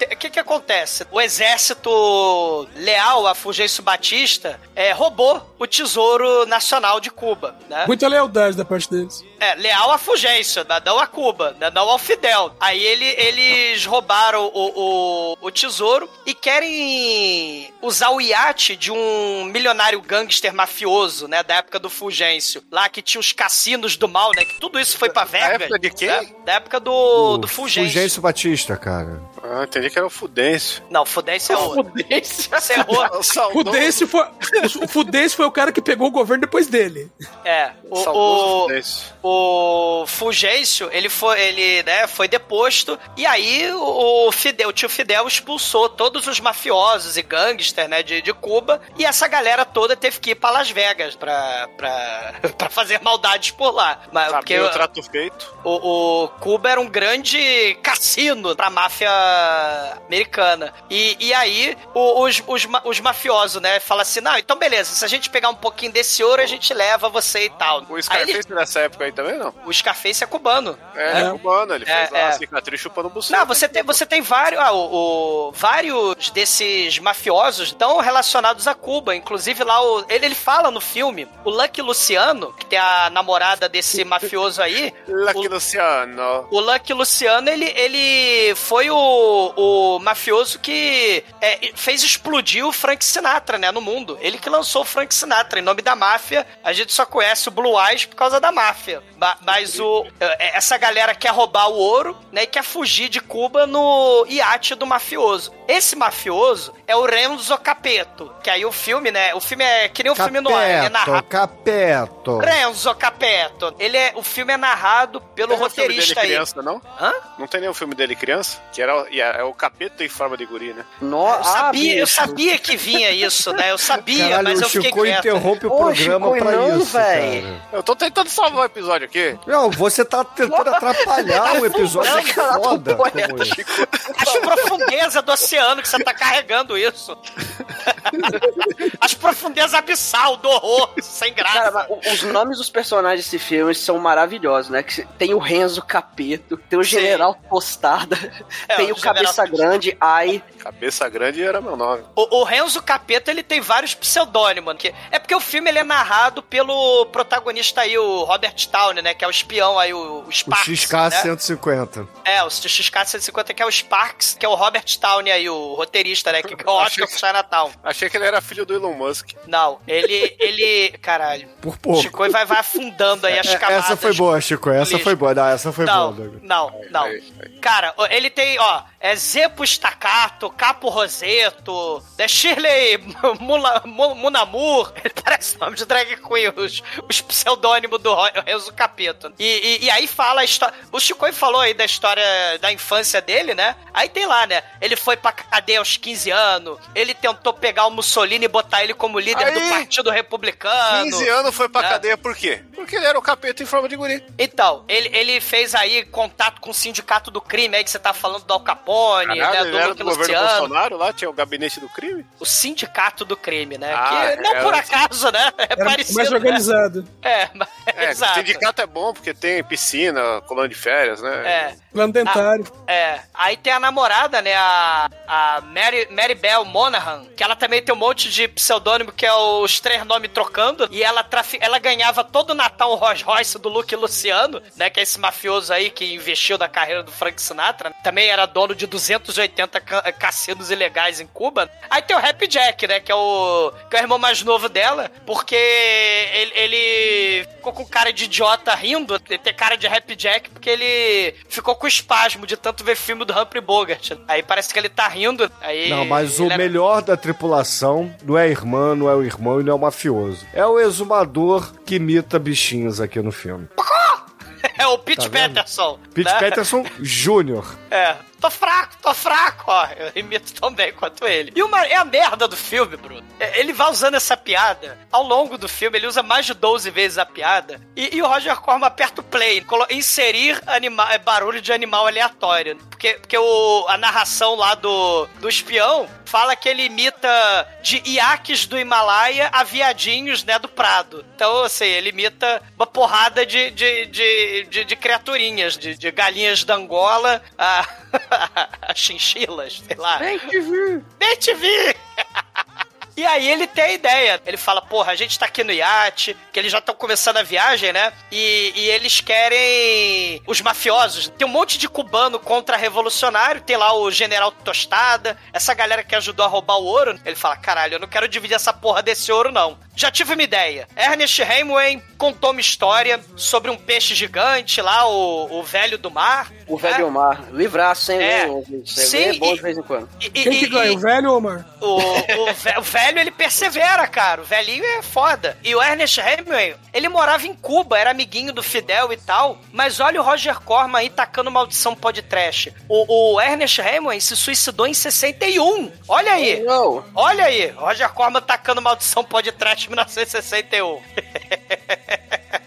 O que que acontece? O exército leal a Fulgêncio Batista é, roubou o tesouro nacional de Cuba, né? Muita lealdade da parte deles. É, leal a Fulgêncio, né? não a Cuba, né? não ao Fidel. Aí ele, eles roubaram o, o, o tesouro e querem usar o iate de um milionário gangster mafioso, né? Da época do Fulgêncio. Lá que tinha os cassinos do mal, né? Que tudo isso foi pra Vegas. época de quem? né? Da época do, do Fulgêncio. Fulgêncio Batista, cara. Ah, entendi que era o Fudêncio. Não, Fudêncio é outro. Fudêncio. Você errou. O saudoso- Fudêncio foi, o Fudêncio foi o cara que pegou o governo depois dele. É, o, saudoso o, Fudêncio. o Fulgêncio, ele foi, ele, né, foi deposto, e aí o, o Fidel, o tio Fidel expulsou todos os mafiosos e gangsters, né, de, de Cuba, e essa galera toda teve que ir pra Las Vegas pra, pra, pra fazer maldades por lá. Mas, porque o o, trato feito. o Cuba era um grande cassino pra máfia americana. E, e aí o- os, os, os mafiosos, né, falam assim, não, então beleza, se a gente pegar um pouquinho desse ouro, a gente leva você e tal. O Scarface ele- nessa época aí também, não? o Scarface é cubano. É, é É. cubano, ele É, fez lá é. a cicatriz chupando buceta. Não, você tem, você tem vários, ah, o, o- vários desses mafiosos estão relacionados a Cuba. Inclusive lá, o, ele, ele fala no filme, o Lucky Luciano, que tem a namorada desse mafioso aí, Lucky o- Luciano. o Lucky Luciano, ele, ele foi o, o mafioso que é, fez explodir o Frank Sinatra, né, no mundo. Ele que lançou o Frank Sinatra. Em nome da máfia, a gente só conhece o Blue Eyes por causa da máfia. Ba- Mas o, é, essa galera quer roubar o ouro, né, e quer fugir de Cuba no iate do mafioso. Esse mafioso é o Renzo Capeto, que aí o filme, né, o filme é que nem o filme no ar, ele é narrado... Capeto, Capeto. Renzo Capeto. Ele é, o filme é narrado pelo Tem nenhum filme roteirista dele aí. criança, não? Hã? Não tem nenhum filme dele criança? Que era, e é, é o capeta em forma de guri, né? Nossa, Eu sabia, eu bicho. sabia que vinha isso, né? Eu sabia, Caralho, mas eu fiquei Chico quieto. interrompe o Ô, programa Chico, pra não, isso, cara. Eu tô tentando salvar o episódio aqui. Não, você tá tentando atrapalhar o episódio Não, é cara, foda. como isso. As profundezas do oceano que você tá carregando isso. As profundezas abissal do horror, sem graça. Cara, mas o- os nomes dos personagens desse filme são maravilhosos, né? Que tem o Renzo Capeto, tem o Sim. General Tostada, É, tem o o Cabeça General- Grande, Ai. Cabeça grande era meu nome. O, o Renzo Capeta, ele tem vários pseudônimos. Que, é porque o filme ele é narrado pelo protagonista aí, o Robert Downey, né? Que é o espião aí, o, o O Sparks. XK né? 150. É, o XK-150, que é o Sparks, que é o Robert Downey aí, o roteirista, né? Que é o Oscar pro Chinatown. Achei que ele era filho do Elon Musk. Não, ele, ele, caralho. Por pouco. Chico vai, vai afundando aí as É, camadas. essa foi boa, Chico. Essa lixo. foi boa. Não, essa foi Não, boa, Douglas. não, não. Aí, Cara, ó, ele tem, ó, é Zepo Staccato, Capo Roseto, é Shirley Mula- Mu- Munamur, ele parece nome de drag queen, os, os pseudônimos do Renzo Capeta. E, e, e aí fala a história, o Chico falou aí da história da infância dele, né? Aí tem lá, né, ele foi pra cadeia aos 15 anos, ele tentou pegar o Mussolini e botar ele como líder Aí, do Partido Republicano. 15 anos foi pra né? cadeia por quê? Porque ele era o capeta em forma de guri. Então, ele, ele fez aí contato com o sindicato do crime, aí que você tá falando do Al Capone, Caralho, né, ele do governo Luciano. Bolsonaro lá, tinha o gabinete do crime. O sindicato do crime, né? Ah, que não era- por acaso, né? É parecido. mais né? organizado. É, mas- É, exato. sindicato é bom porque tem piscina, colônia de férias, né? É. Plano dentário. É, aí tem a namorada, né, a, a Mary, Mary Bell Monahan, que ela também tem um monte de pseudônimo que é os três nomes trocando, e ela, trafi ela ganhava todo o Natal um Rolls Royce do Luke Luciano, né, que é esse mafioso aí que investiu na carreira do Frank Sinatra, também era dono de 280 ca- cassinos ilegais em Cuba. Aí tem o Happy Jack, né, que é o, que é o irmão mais novo dela, porque ele, ele ficou com cara de idiota rindo, ele tem cara de Happy Jack, porque ele ficou com espasmo de tanto ver filme do Humphrey Bogart. Aí parece que ele tá rindo. Aí Não, mas o era- melhor da tripulação não é a irmã, não é o irmão e não é o mafioso. É o exumador que imita bichinhos aqui no filme. é o Pete Tá? Peterson. Pete né? Peterson Jr. É. Tô fraco, tô fraco, ó. Eu imito tão bem quanto ele. E uma, é a merda do filme, Bruno. É, Ele vai usando essa piada ao longo do filme, ele usa mais de 12 vezes a piada. E, e o Roger Corman aperta o play, inserir anima, é, barulho de animal aleatório. Porque, porque o, a narração lá do, do espião fala que ele imita de iaques do Himalaia a viadinhos, né, do Prado. Então, assim, ele imita uma porrada de, de, de, de, de criaturinhas, de, de galinhas da Angola a chinchilas, sei lá. Vem te vir! E aí ele tem a ideia. Ele fala, porra, a gente tá aqui no iate, que eles já estão começando a viagem, né? E, e eles querem os mafiosos. Tem um monte de cubano contra-revolucionário, tem lá o General Tostada, essa galera que ajudou a roubar o ouro. Ele fala, caralho, eu não quero dividir essa porra desse ouro, não. Já tive uma ideia. Ernest Hemingway contou uma história sobre um peixe gigante lá, o, o velho do mar. O velho Omar. Livraço, hein? É. né, Sim, é bom e- de vez em quando. E- Quem e- que ganha, e- o velho ou o Omar? o, o, ve- o velho, ele persevera, cara. O velhinho é foda. E o Ernest Hemingway, ele morava em Cuba, era amiguinho do Fidel e tal. Mas olha o Roger Corman aí tacando maldição podcast. O, o Ernest Hemingway se suicidou em 61. Olha aí. Não. Olha aí. Roger Corman tacando maldição podcast em 1961.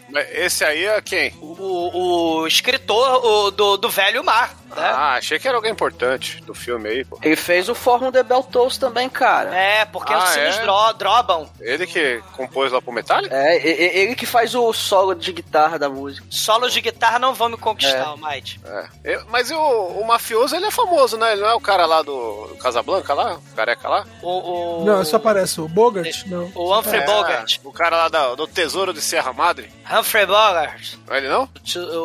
Mas esse aí é quem? O, o escritor o, do, do Velho Mar. Né? Ah, achei que era alguém importante do filme aí, pô. Ele fez o Fórmula de Beltos também, cara. É, porque Ah, os sinos é? dro- drobam. Ele que compôs lá pro Metallica? É, ele que faz o solo de guitarra da música. Solos de guitarra não vão me conquistar, É. É. Eu- mas o, o mafioso, ele é famoso, né? Ele não é o cara lá do, Casablanca lá? O careca lá? O, o, Não, só aparece o Bogart, não. o Humphrey É, Bogart. O cara lá da- do Tesouro de Serra Madre. Humphrey Bogart. Não é ele não?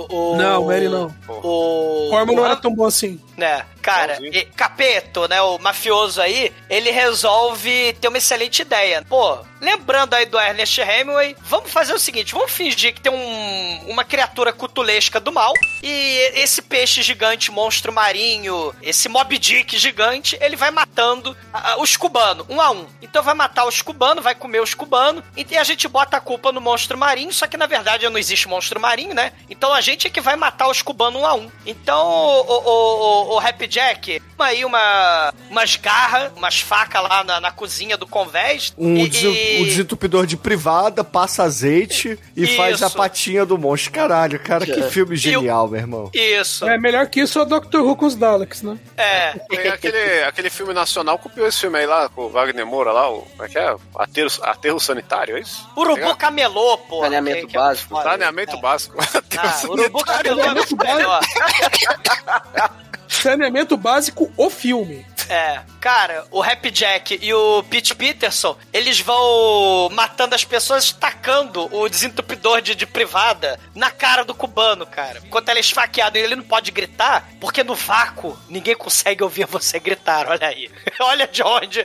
O, o, Não, ele não. O. O tão bom assim. Né, cara, e- Capeto, né, o mafioso aí, ele resolve ter uma excelente ideia. Pô, lembrando aí do Ernest Hemingway, vamos fazer o seguinte, vamos fingir que tem um, uma criatura cutulesca do mal e esse peixe gigante, monstro marinho, esse Mob Dick gigante, ele vai matando ah, os cubanos, um a um. Então vai matar os cubanos, vai comer os cubanos e a gente bota a culpa no monstro marinho, só que na verdade não existe monstro marinho, né? Então a gente é que vai matar os cubanos um a um. Então o, o, o, o Happy Jack, aí uma, umas garras, umas facas lá na, na cozinha do convés. Um, e- e- um desentupidor de privada, passa azeite e Isso. faz a patinha do monstro. Caralho, cara, que É. filme genial, meu irmão. Isso, É melhor que isso é o Doctor Who com os Daleks, né? é. Tem aquele, aquele filme nacional, copiou esse filme aí lá, com o Wagner Moura lá, o, como é que é? Aterro, aterro sanitário, é isso? Urubu Legal. camelô, pô. Saneamento básico. Saneamento básico. Ah, urubu camelô é muito melhor. Saneamento básico, o filme. É, cara, o Happy Jack e o Pete Peterson, eles vão matando as pessoas, tacando o desentupidor de, de privada na cara do cubano, cara. Enquanto ela é esfaqueada, ele não pode gritar, porque no vácuo ninguém consegue ouvir você gritar, olha aí. olha de onde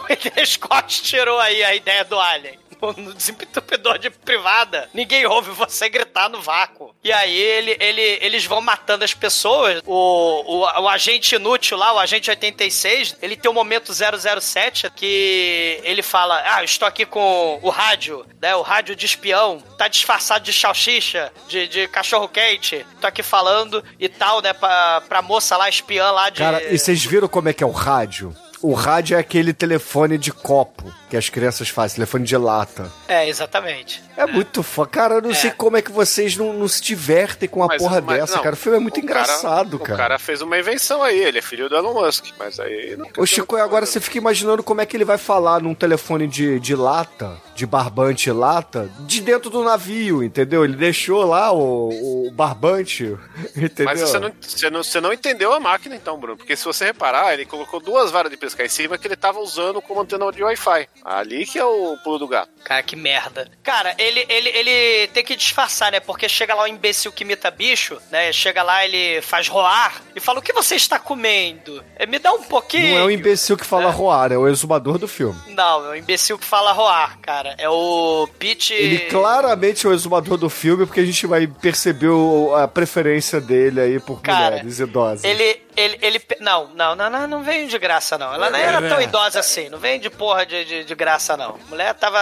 o Scott tirou aí a ideia do Alien. No desentupidor de privada, ninguém ouve você gritar no vácuo. E aí ele, ele, eles vão matando as pessoas. O, o, o agente inútil lá, o agente 86, ele tem o momento 007 que ele fala: Ah, eu estou aqui com o rádio, né? O rádio de espião, tá disfarçado de salsicha, de, de cachorro quente. Tô aqui falando e tal, né? Pra, pra moça lá, espiã lá de. Cara, e vocês viram como é que é o rádio? O rádio é aquele telefone de copo que as crianças fazem, telefone de lata. É, exatamente. É, muito foda. Cara, eu não É. sei como é que vocês não, não se divertem com uma Mas- porra mas dessa, não, cara. O filme é muito o cara- engraçado, O cara. cara fez uma invenção aí, ele é filho do Elon Musk, mas aí... Não Ô Chico, agora você fica imaginando como é que ele vai falar num telefone de, de lata, de barbante lata, de dentro do navio, entendeu? Ele deixou lá o, o barbante, entendeu? Mas você não, você, não, você não entendeu a máquina então, Bruno. Porque se você reparar, ele colocou duas varas de pescar em cima que ele tava usando como antena de Wi-Fi. Ali que é o pulo do gato. Cara, que merda. Cara, ele, ele, ele tem que disfarçar, né? Porque chega lá o imbecil que imita bicho, né? Chega lá, ele faz roar e fala: O que você está comendo? É, me dá um pouquinho. Não é o imbecil que fala roar, é o exumador do filme. Não, é o imbecil que fala roar, cara. É o Pete. Ele claramente é o exumador do filme, porque a gente vai perceber o- a preferência dele aí por Cara, mulheres idosas. Ele, ele, ele. Não, não, não, não, não veio de graça, não. Ela não era tão idosa assim. Não vem de porra de, de, de graça, não. A mulher tava,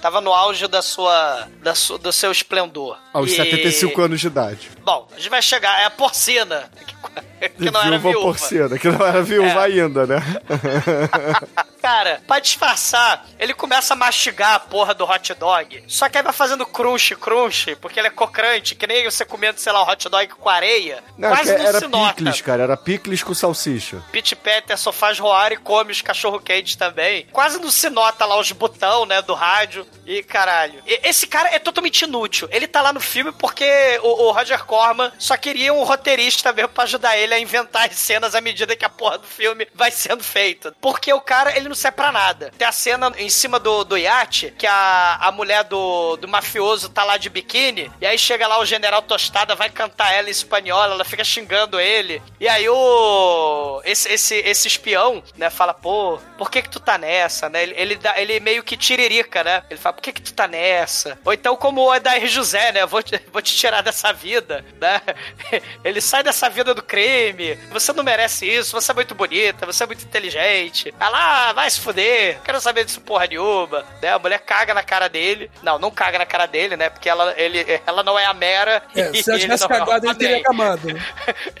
tava no auge da sua, da su, do seu esplendor. Aos E- 75 anos de idade. Bom, a gente vai chegar. É a porcina. Que, não era viúva porcina, que não era viúva É. ainda, né? Cara, pra disfarçar, ele começa a mastigar a porra do hot dog. Só que aí vai fazendo crunch, crunch, porque ele é cocrante, que nem você comendo, sei lá, um hot dog com areia. Não, Quase que não era se nota. picles, cara, era picles com salsicha. Pete Peterson faz roar e come os cachorro-quentes também. Quase não se nota lá os botão, né, do rádio. E caralho. E- esse cara é totalmente inútil. Ele tá lá no filme porque o, o Roger Corman só queria um roteirista mesmo pra ajudar ele a inventar as cenas à medida que a porra do filme vai sendo feita. Porque o cara, ele não serve pra nada. Tem a cena em cima do, do iate, que a, a mulher do, do mafioso tá lá de biquíni, e aí chega lá o general Tostada, vai cantar ela em espanhol, ela fica xingando ele. E aí o. Esse, esse, esse espião, né, fala, pô, por que que tu tá nessa, né? Ele, ele, dá- ele meio que tiririca, né? Ele fala, por que que tu tá nessa? Ou então, como o Adair José, né? Vou te, vou te tirar dessa vida, né? Ele sai dessa vida do crime. Você não merece isso, você é muito bonita, você é muito inteligente. Ah lá, vai se fuder, quero saber disso porra nenhuma. Né? A mulher caga na cara dele. Não, não caga na cara dele, né? Porque ela, ele, ela não é a Mera. É, e se ela tivesse é cagado, ele teria né?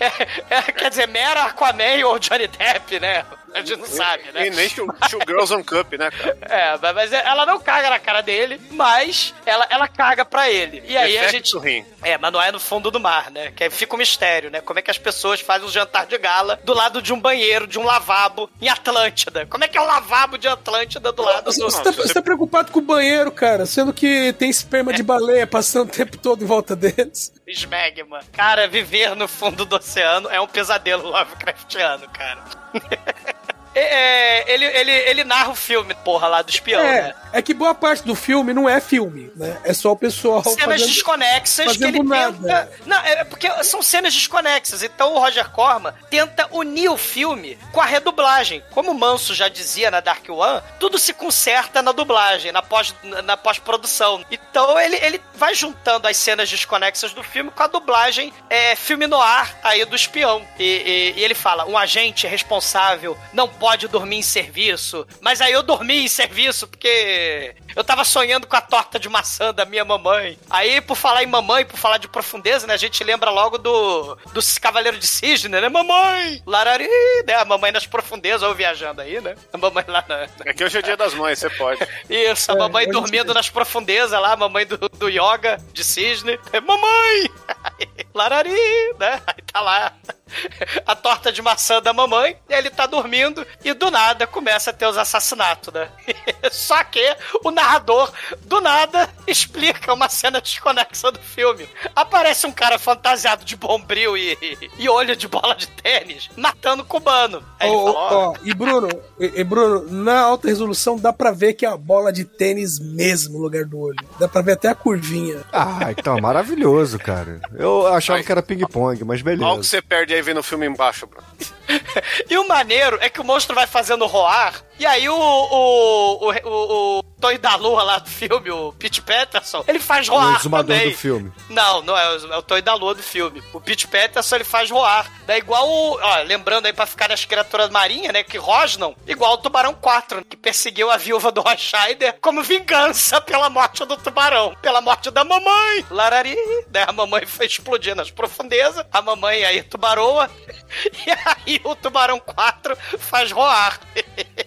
É, é, quer dizer, Mera, Aquaman ou Johnny Depp, né? A gente não sabe, né? E nem Two Two Girls on Cup, né, cara? É, mas- mas ela não caga na cara dele, mas ela, ela caga pra ele. E aí a gente. rim. É, mas não é no fundo do mar, né? Que aí fica um mistério, né? Como é que as pessoas fazem um jantar de gala do lado de um banheiro, de um lavabo em Atlântida? Como é que é o lavabo de Atlântida do lado Você, do. você tá, você tá preocupado com o banheiro, cara, sendo que tem esperma de baleia passando o tempo todo em volta deles. Smegma. Cara, viver no fundo do oceano é um pesadelo Lovecraftiano, cara. É, é, ele, ele, ele narra o filme, porra, lá do espião, né? É, é que boa parte do filme não é filme, né? É só o pessoal cenas fazendo- desconexas que fazendo ele nada. tenta. Não, é porque são cenas desconexas. Então o Roger Corman tenta unir o filme com a redublagem. Como o Manso já dizia na Dark One, tudo se conserta na dublagem, na pós- na pós-produção. então ele, ele vai juntando as cenas desconexas do filme com a dublagem é, filme no ar aí do espião. E, e- e ele fala: um agente responsável não pode dormir em serviço. Mas aí eu dormi em serviço porque eu tava sonhando com a torta de maçã da minha mamãe. Aí, por falar em mamãe, por falar de profundeza, né? A gente lembra logo do, do Cavaleiro de Cisne, né? Mamãe! Larari, né? A mamãe nas profundezas, ou viajando aí, né? A mamãe lá na. É que hoje é dia das mães, você pode. Isso, a mamãe hoje dormindo nas profundezas lá, a mamãe do, do yoga de cisne. É, mamãe! Larari, né? Aí tá lá a torta de maçã da mamãe, e ele tá dormindo, e do nada começa a ter os assassinatos, né? Só que o narrador, do nada, explica uma cena desconexa do filme. Aparece um cara fantasiado de bombril e, e olho de bola de tênis, matando o cubano. Aí Ó, fala, ó, e Bruno, e, e Bruno, na alta resolução dá pra ver que é a bola de tênis mesmo no lugar do olho. Dá pra ver até a curvinha. Ah, então, maravilhoso, cara. Eu achava que era ping-pong, mas Olha o que beleza. você perde aí vendo o filme embaixo, Bruno. E o maneiro é que o monstro vai fazendo roar, e aí o, o, o, o, o Toy da Lua lá do filme, o Pete Patterson, ele faz O roar exumador também. do filme. Não, não é, o- é o Toy da Lua do filme. O Pete Patterson, ele faz roar. É igual o... Ó, lembrando aí pra ficar nas criaturas marinhas, né, que rosnam, igual o Tubarão 4, que perseguiu a viúva do Rochaider como vingança pela morte do tubarão, pela morte da mamãe. Larari, né, a mamãe foi explodir nas profundezas, a mamãe aí tubaroa, e aí o Tubarão 4 faz roar.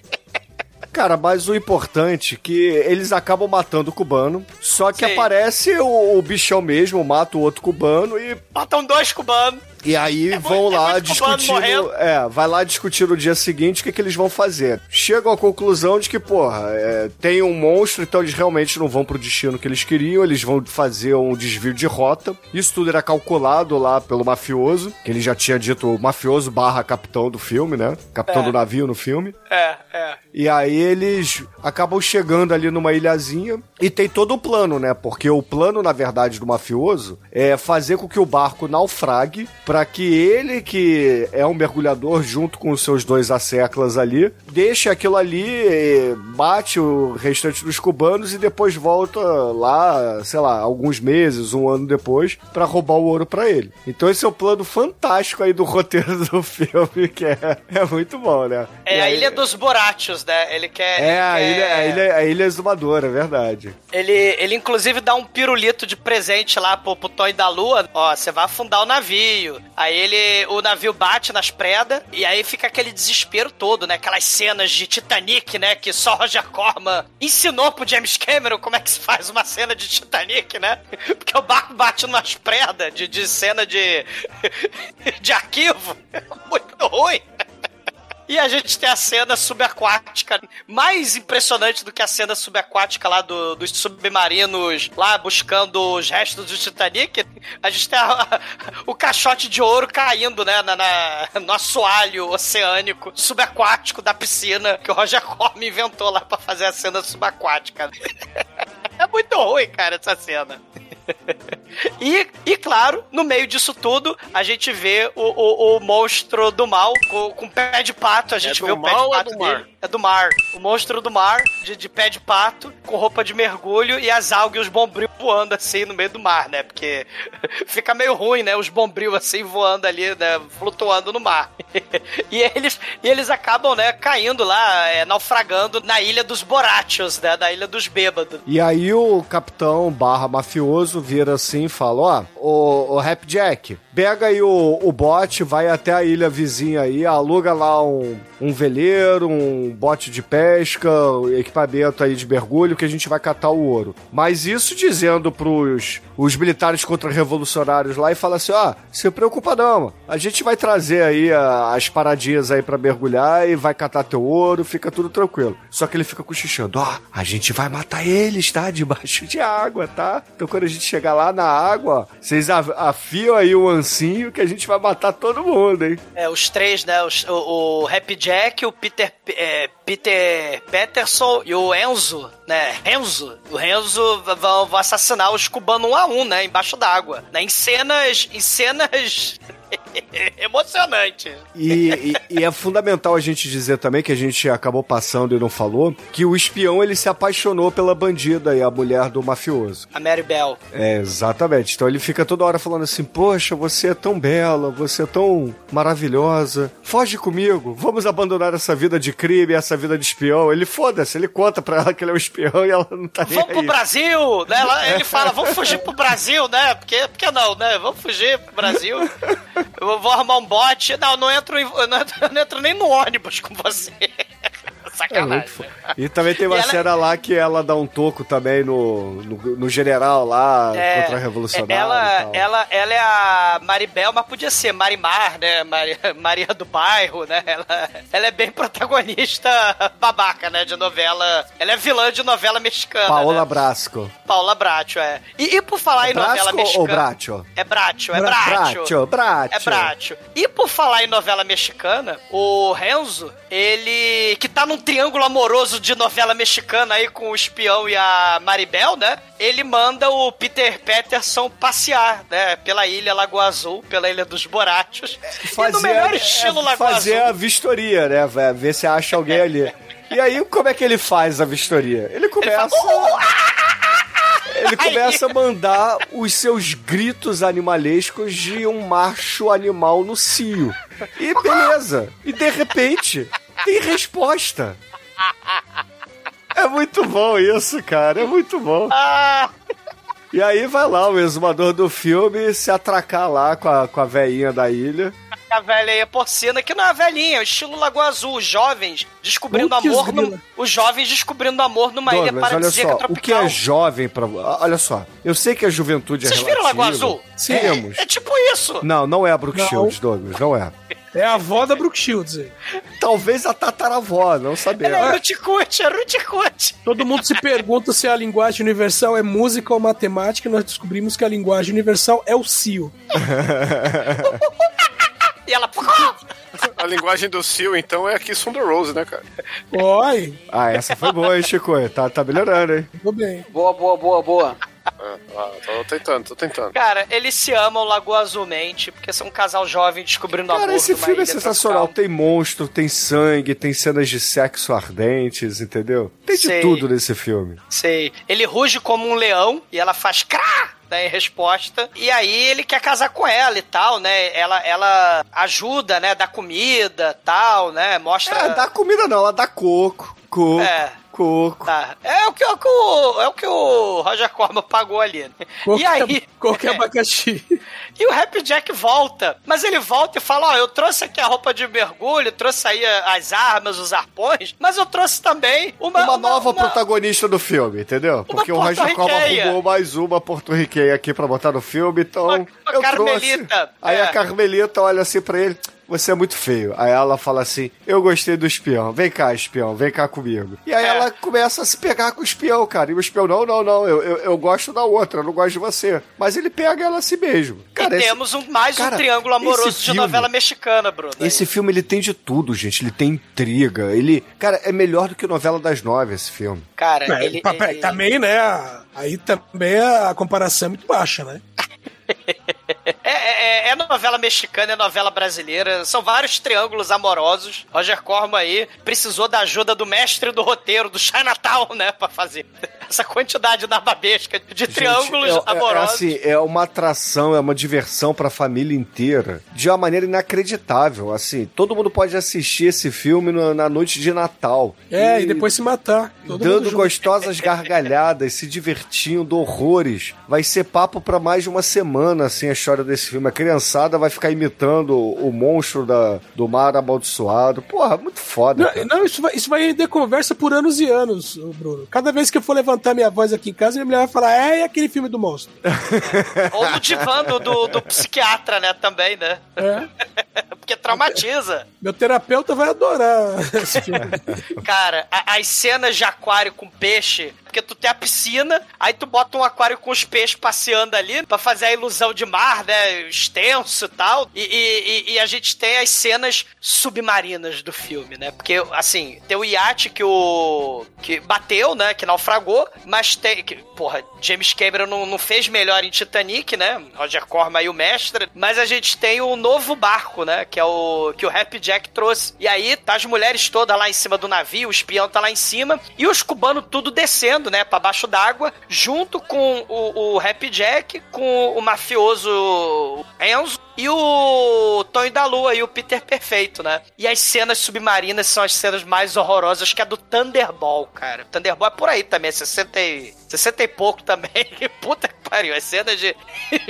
Cara, mas o importante é que eles acabam matando o cubano, só que Sim. aparece o, o bichão mesmo, mata o outro cubano e Matam dois cubanos. E aí vão muito- é lá muito discutir. morrendo. no- É, vai lá discutir no dia seguinte o que, que eles vão fazer. Chegam à conclusão de que, porra, é, tem um monstro, então eles realmente não vão pro destino que eles queriam, eles vão fazer um desvio de rota. Isso tudo era calculado lá pelo mafioso, que ele já tinha dito mafioso barra capitão do filme, né? Capitão É. do navio no filme. É, é. E aí eles acabam chegando ali numa ilhazinha e tem todo um plano, né? Porque o plano, na verdade, do mafioso é fazer com que o barco naufrague para que ele, que é um mergulhador junto com os seus dois asseclas ali, deixe aquilo ali, bate o restante dos cubanos e depois volta lá, sei lá, alguns meses, um ano depois, para roubar o ouro para ele. Então esse é o plano fantástico aí do roteiro do filme, que é, é muito bom, né? É a ilha dos Borachos, né? Ele quer. é, ele a quer- ilha, a, ilha, a ilha exumadora, é verdade. Ele, ele inclusive dá um pirulito de presente lá pro, pro Toy da Lua. Ó, você vai afundar o navio. Aí ele, o navio bate nas predas e aí fica aquele desespero todo, né? Aquelas cenas de Titanic, né? Que só Roger Corman ensinou pro James Cameron como é que se faz uma cena de Titanic, né? Porque o barco bate nas predas de, de cena de, de arquivo. Muito ruim. E a gente tem a cena subaquática, mais impressionante do que a cena subaquática lá do- dos submarinos, lá buscando os restos do Titanic. A gente tem a- o caixote de ouro caindo, né, na, na- no assoalho oceânico subaquático da piscina que o Roger Corman inventou lá pra fazer a cena subaquática. É muito ruim, cara, essa cena. E, e claro, no meio disso tudo, a gente vê o, o, o monstro do mal com, com pé de pato. A gente do vê o pé de é pato do mar? É do mar. O monstro do mar, de, de pé de pato, com roupa de mergulho e as algas e os bombrios voando assim no meio do mar, né? Porque fica meio ruim, né? Os bombrios assim voando ali, né? Flutuando no mar. e, eles, e eles acabam, né? Caindo lá, é, naufragando na ilha dos Borachos, né? Da ilha dos bêbados. E aí o capitão barra mafioso vira assim e fala, ó, o, o Rap Jack, pega aí o, o bote, vai até a ilha vizinha aí, aluga lá um, um veleiro, um bote de pesca, equipamento aí de mergulho que a gente vai catar o ouro. Mas isso dizendo pros os militares contra-revolucionários lá e fala assim, ó, se preocupa não, a gente vai trazer aí a- as paradinhas aí pra mergulhar e vai catar teu ouro, fica tudo tranquilo. Só que ele fica cochichando, ó, a gente vai matar eles, tá? Debaixo de água, tá? Então quando a gente chegar lá na água, vocês af- afiam aí o ancinho que a gente vai matar todo mundo, hein? É, os três, né? os- o, o Happy Jack, o Peter, é, Peter Peterson e o Enzo, né? Renzo. O Renzo vão, assassinar os cubanos um a um, né? Embaixo d'água. Né? Em cenas. Em cenas. emocionantes. E, e- e é fundamental a gente dizer também, que a gente acabou passando e não falou, que o espião ele se apaixonou pela bandida e a mulher do mafioso. A Mary Bell. É, exatamente. Então ele fica toda hora falando assim: Poxa, você é tão bela, você é tão maravilhosa. Foge comigo, vamos abandonar essa vida de crime, essa vida de espião. Ele foda-se, ele conta pra ela que ele é um espião e ela não tá nem Vamos pro. Brasil, né? Ela- Ele fala, vamos fugir pro Brasil, né? Porque, porque não, né? Vamos fugir pro Brasil. Eu vou- arrumar um bote. Não, não entro, não entro, não entro nem no ônibus com você. É Sacanagem. fo- E também tem uma ela- cena lá que ela dá um toco também no, no, no general lá, É, contra a revolucionária. ela, ela, ela é a Maribel, mas podia ser Marimar, né? Maria, Maria do Bairro, né? Ela, ela é bem protagonista babaca, né? De novela. Ela é vilã de novela mexicana. Paola né? Brasco. Paula Bracho, é. E, e por falar em novela mexicana. ou Bracho? É Bracho, é Bra- Bracho. Bracho, Bracho. É Bracho. E por falar em novela mexicana, o Renzo, ele. que tá num triângulo amoroso de novela mexicana aí com o espião e a Maribel, né? Ele manda o Peter Peterson passear, né? Pela ilha Lagoa Azul, pela ilha dos Borachos. e no melhor estilo é, Lagoa fazer Azul. a vistoria, né? Vai Ver se acha alguém ali. E aí, como é que ele faz a vistoria? Ele começa. Ele começa a mandar os seus gritos animalescos de um macho animal no cio. E beleza. E de repente, tem resposta. É muito bom isso, cara. É muito bom. E aí vai lá o exumador do filme se atracar lá com a, com a veinha da ilha. A velha porcina, que não é a velhinha, é o estilo Lagoa Azul. Os jovens descobrindo Putz, amor. No, os jovens descobrindo amor numa ilha Douglas, olha paradisíaca só, o tropical. que é jovem pra. Olha só, eu sei que a juventude Vocês é viram relativa. Lagoa Azul? Temos. É, é tipo isso. Não, não é a Brooke Não. Shields, Douglas, não é. É a avó da Brooke Shields. aí. Talvez a tataravó, não sabemos. é Ruticute, é Ruticute. Todo mundo se pergunta se a linguagem universal é música ou matemática, e nós descobrimos que a linguagem universal é o CIO. E ela. A linguagem do Seal, então, é Kiss from the Rose, né, cara? Oi, Ah, essa foi boa, hein, Chico? Tá, tá melhorando, hein? tudo bem. Boa, boa, boa, boa. Ah, ah, tô tentando, tô tentando. Cara, eles se amam Lagoa Azulmente, porque são um casal jovem descobrindo amor. Cara, esse filme é sensacional. tropical. Tem monstro, tem sangue, tem cenas de sexo ardentes, entendeu? Tem de Sei. tudo nesse filme. Sei. Ele ruge como um leão e ela faz crá! Né, em resposta. E aí ele quer casar com ela e tal, né? Ela, ela ajuda, né? Dá comida tal, né? Mostra. É, dá comida não, ela dá coco. Coco. É. Coco. Tá. É o que, é o é o que o Roger Corman pagou ali. Né? E Qualquer, aí. qualquer abacaxi. E o Happy Jack volta. Mas ele volta e fala: Ó, eu trouxe aqui a roupa de mergulho, trouxe aí as armas, os arpões, mas eu trouxe também uma. Uma, nova uma- protagonista do filme, entendeu? Porque o Roger Corman arrumou mais uma porto-riquenha aqui pra botar no filme, então Uma- uma eu Carmelita, trouxe. Aí é. a Carmelita olha assim pra ele, você é muito feio. Aí ela fala assim, eu gostei do espião, vem cá espião, vem cá comigo. E aí É. ela começa a se pegar com o espião, cara. E o espião, não, não, não, eu, eu, eu gosto da outra, eu não gosto de você. Mas ele pega ela a si mesmo. Cara, e esse- temos um, mais cara, um triângulo amoroso de filme- novela mexicana, Bruno. Esse filme ele tem de tudo, gente. Ele tem intriga. Ele, cara, é melhor do que novela das nove esse filme. Cara, É, ele, ele- Também, né? Aí também a comparação é muito baixa, né? É, é- é novela mexicana, é novela brasileira. São vários triângulos amorosos. Roger Corman aí precisou da ajuda do mestre do roteiro, do Chinatown, né? Pra fazer essa quantidade da babesca de triângulos Gente, é- é- amorosos. É, assim, é uma atração, é uma diversão pra família inteira. De uma maneira inacreditável. Assim, todo mundo pode assistir esse filme na, na noite de Natal. É, e, depois se matar. Dando gostosas gargalhadas, se divertindo, horrores. Vai ser papo pra mais de uma semana, assim, a história desse filme. A criançada vai ficar imitando o monstro da, do mar amaldiçoado. Porra, muito foda. Não, não, isso vai, isso vai render conversa por anos e anos, Bruno. Cada vez que eu for levantar minha voz aqui em casa, minha mulher vai falar, é, é aquele filme do monstro. Ou no divã do, do, do psiquiatra, né? Também, né? É. Porque traumatiza. Meu terapeuta vai adorar esse filme. Cara, a- as cenas de aquário com peixe, porque tu tem a piscina, aí tu bota um aquário com os peixes passeando ali pra fazer a ilusão de mar, né? Extenso e tal. E, e- e- e a gente tem as cenas submarinas do filme, né? Porque, assim, tem o iate que o. que bateu, né? Que naufragou, mas tem. Que, porra, James Cameron não, não fez melhor em Titanic, né? Roger Corman aí o mestre. Mas a gente tem o novo barco, né? Que é o. que o Happy Jack trouxe. E aí tá as mulheres todas lá em cima do navio, o espião tá lá em cima, e os cubanos tudo descendo, né? Pra baixo d'água, junto com o, o Happy Jack, com o mafioso Enzo. E o Tonho da Lua e o Peter Perfeito, né? E as cenas submarinas são as cenas mais horrorosas, que é do Thunderball, cara. Thunderball é por aí também, é 60 e, 60 e pouco também. Puta que pariu. As cenas de,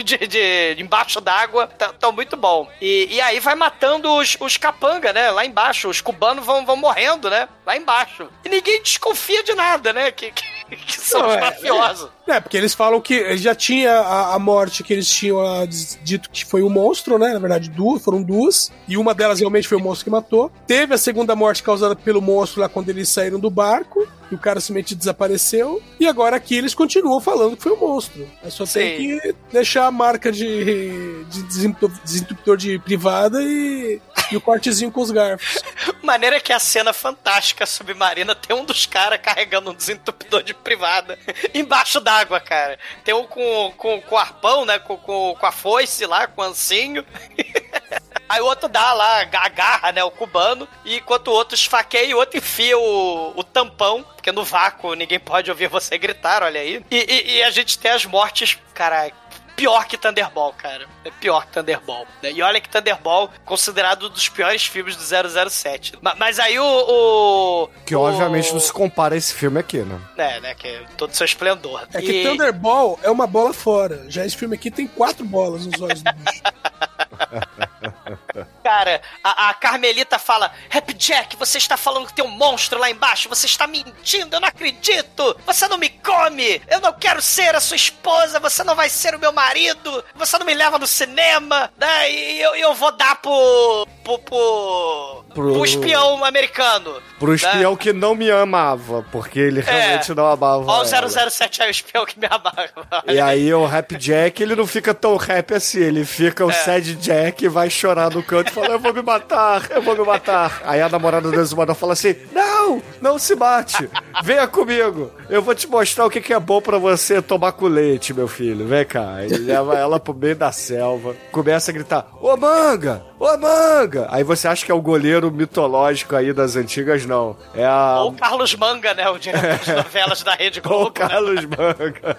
de, de- de embaixo d'água estão muito bom. E, e aí vai matando os, os capanga, né? Lá embaixo. Os cubanos vão, vão morrendo, né? Lá embaixo. E ninguém desconfia de nada, né? Que, que, que são Não, os é, mafiosos. É, porque eles falam que já tinha a, a morte que eles tinham ah, diz- dito que foi o monstro, né? Na verdade, duas, foram duas. E uma delas realmente foi o monstro que matou. Teve a segunda morte causada pelo monstro lá quando eles saíram do barco. E o cara simplesmente desapareceu. E agora aqui eles continuam falando que foi o monstro. Mas só tem Sim. que deixar a marca de, de desentupidor, desentupidor de privada e, e o cortezinho com os garfos. Maneira que a cena fantástica submarina tem um dos caras carregando um desentupidor de privada embaixo d'água, cara. Tem um com, com, com arpão, né? Com, com, com a foice lá, com o ancinho. Aí o outro dá lá, agarra, né, o cubano, e enquanto o outro esfaqueia e o outro enfia o, o tampão, porque no vácuo ninguém pode ouvir você gritar, olha aí. E, e- e a gente tem as mortes, cara, pior que Thunderball, cara. É pior que Thunderball. né? E olha que Thunderball, considerado um dos piores filmes do 007. Ma- Mas aí o... o Que o- obviamente não se compara a esse filme aqui, né? É, né, que é todo seu esplendor. É que E- Thunderball é uma bola fora. Já esse filme aqui tem quatro bolas nos olhos do bicho. Cara, a, a Carmelita fala: Rap Jack, você está falando que tem um monstro lá embaixo, você está mentindo, eu não acredito! Você não me come! Eu não quero ser a sua esposa, você não vai ser o meu marido, você não me leva no cinema, né? E eu, eu vou dar pro. pro. pro. Pro- pro espião americano. Pro né? espião que não me amava, porque ele realmente não amava. Ó, o ela. 007 aí, o espião que me amava. E aí o Rap Jack, ele não fica tão rap assim, ele fica o É. Sad Jack e vai chorar no canto e fala, eu vou me matar, eu vou me matar. Aí a namorada do Exumador fala assim, não, não se mate, venha comigo, eu vou te mostrar o que, que é bom pra você tomar com leite, meu filho, vem cá. Ele leva ela pro meio da selva, começa a gritar, ô manga, ô manga. Aí você acha que é o goleiro mitológico aí das antigas, não. É a... Ou o Carlos Manga, né? O diretor de novelas da Rede Globo. Carlos Manga.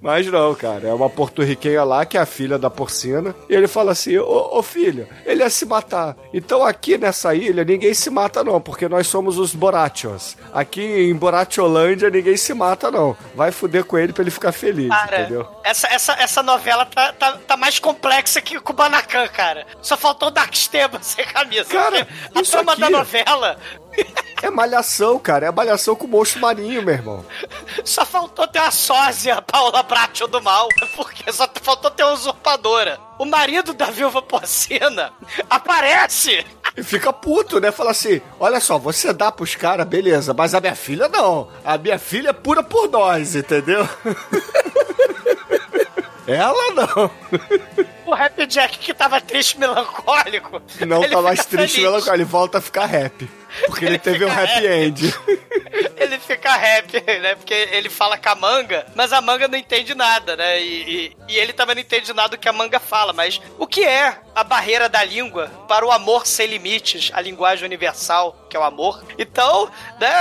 Mas não, cara. É uma porto-riquenha lá que é a filha da porcina. E ele fala assim: Ô, ô filho, ele ia se matar. Então aqui nessa ilha ninguém se mata, não, porque nós somos os Borachos. Aqui em Boracholândia ninguém se mata, não. Vai fuder com ele pra ele ficar feliz, Cara, entendeu? essa, essa, essa novela tá, tá, tá mais complexa que o Kubanacan, cara. Só faltou o Dark Esteban sem camisa. Cara, a trama aqui- da novela É malhação, cara. É malhação com monstro marinho, meu irmão. só faltou ter a sósia Paula Bracho do mal. Porque só faltou ter a usurpadora. O marido da viúva porcina aparece. E fica puto, né? Fala assim: olha só, você dá pros caras, beleza, mas a minha filha não. A minha filha é pura por nós, entendeu? Ela não. O Rap Jack que tava triste, melancólico. Não tá mais triste, feliz. ela, ele volta a ficar rap. Porque ele, teve um happy end. Ele fica happy, né? Porque ele fala com a manga, mas a manga não entende nada, né? E, e- e ele também não entende nada do que a manga fala. Mas o que é a barreira da língua para o amor sem limites, a linguagem universal, que é o amor? Então, né?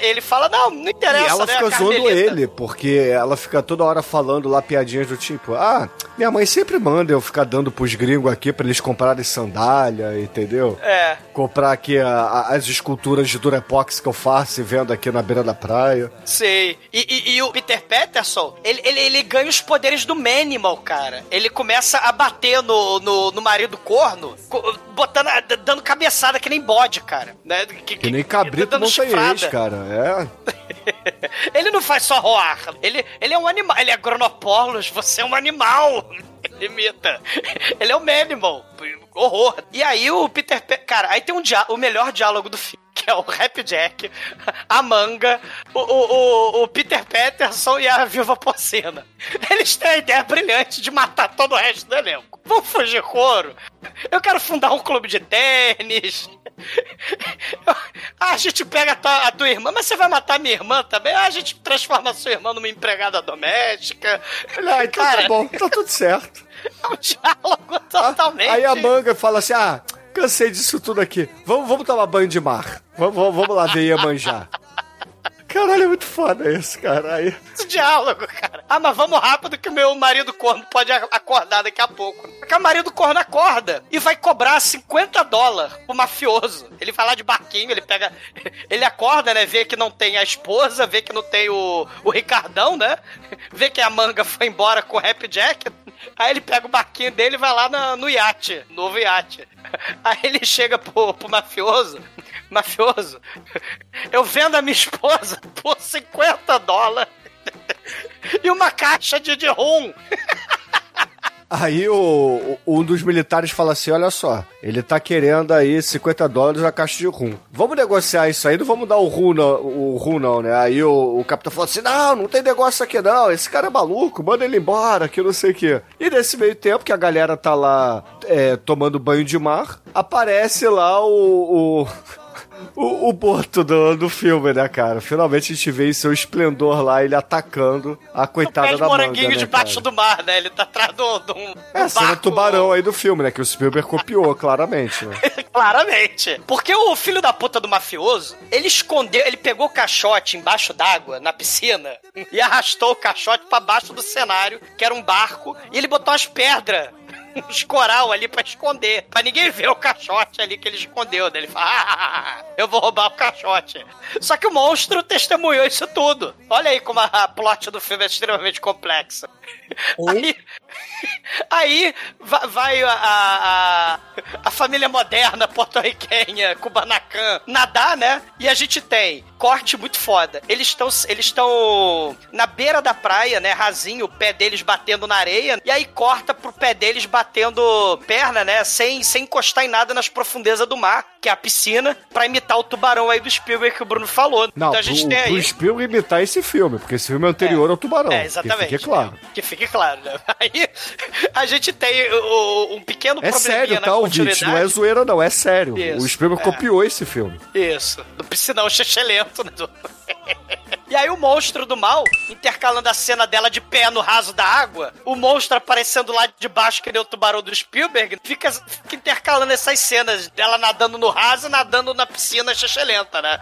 Ele fala, não, não interessa, E ela né? fica zoando ele, porque ela fica toda hora falando lá piadinhas do tipo: Ah, minha mãe sempre manda eu ficar dando pros gringos aqui pra eles comprarem sandália, entendeu? É. Comprar aqui a- a- as esculturas de Durepox que eu faço e vendo aqui na beira da praia. Sei. E, e- e o Peter Peterson, ele, ele, ele ganha os poderes do Manimal, cara. Ele começa a bater no, no, no marido corno, co- botando, dando cabeçada que nem bode, cara. Né? Que, Que nem cabrito montanhês, cara. É. Ele não faz só roar. Ele, ele é um animal. Ele é Gronopolos. Você é um animal. Ele imita. Ele é um Manimal. Horror. E aí o Peter Pe Cara, aí tem um dia... o melhor diálogo do filme. Que é o Rap Jack, a manga, o, o, o, Peter Peterson e a Viúva Porcina. Eles têm a ideia brilhante de matar todo o resto do elenco. Vamos fugir couro. Eu quero fundar um clube de tênis. Ah, a gente pega a tua, a tua irmã, mas você vai matar minha irmã também? Ah, a gente transforma a sua irmã numa empregada doméstica. Ah, então tá bom, tá tudo certo. É um diálogo totalmente. Aí a manga fala assim: ah, cansei disso tudo aqui. Vamos, vamos tomar banho de mar. Vamos, vamos, vamos lá ver Iemanjá. Caralho, é muito foda isso, cara. Aí, Esse diálogo, cara. Ah, mas vamos rápido que o meu marido corno pode acordar daqui a pouco. Porque o marido corno acorda e vai cobrar 50 dólares pro mafioso. Ele vai lá de barquinho, ele pega. Ele acorda, né? Vê que não tem a esposa, vê que não tem o, o Ricardão, né? Vê que a manga foi embora com o Rap Jack. Aí ele pega o barquinho dele e vai lá no iate, novo iate. Aí ele chega pro, pro mafioso. Mafioso, eu vendo a minha esposa por 50 dólares e uma caixa de, rum. aí o, um dos militares fala assim: olha só, ele tá querendo aí 50 dólares na caixa de rum. Vamos negociar isso aí, não vamos dar o rum, não, o rum, não, né? Aí o, o capitão falou assim: não, não tem negócio aqui não, esse cara é maluco, manda ele embora, que não sei o quê. E nesse meio tempo que a galera tá lá é, tomando banho de mar, aparece lá o- o o, o Porto do, do filme, né, cara? Finalmente a gente vê em seu esplendor lá, ele atacando a coitada da manga, moranguinho né, debaixo cara? do mar, né? Ele tá atrás do, do um É, cena tubarão aí do filme, né? Que o Spielberg copiou, claramente, né? Claramente. Porque o filho da puta do mafioso, ele escondeu, ele pegou o caixote embaixo d'água, na piscina, e arrastou o caixote pra baixo do cenário, que era um barco, e ele botou as pedras. Uns coral ali pra esconder. Pra ninguém ver o caixote ali que ele escondeu. Daí ele fala: ah, eu vou roubar o caixote. Só que o monstro testemunhou isso tudo. Olha aí como a, plot do filme é extremamente complexa. Aí, aí va- vai a, a, a família moderna porto-riquenha, Kubanacan, nadar, né? E a gente tem corte muito foda. Eles estão eles estão na beira da praia, né? Rasinho, o pé deles batendo na areia. E aí corta pro pé deles batendo perna, né? Sem, sem encostar em nada nas profundezas do mar, que é a piscina, pra imitar o tubarão aí do Spielberg que o Bruno falou. Não, então a gente pro, tem aí. pro Spielberg imitar esse filme, porque esse filme é anterior ao Tubarão. É, exatamente. Que fique claro. Que fique claro, né? Aí a gente tem o- um pequeno É sério, tá, ouvinte? Não é zoeira, não, é sério. Isso, o Spielberg é. copiou esse filme. Isso, do piscinão xixelento, né? E aí o monstro do mal, intercalando a cena dela de pé no raso da água, o monstro aparecendo lá de baixo, que nem o tubarão do Spielberg, fica, fica intercalando essas cenas dela nadando no raso e nadando na piscina xixelenta, né?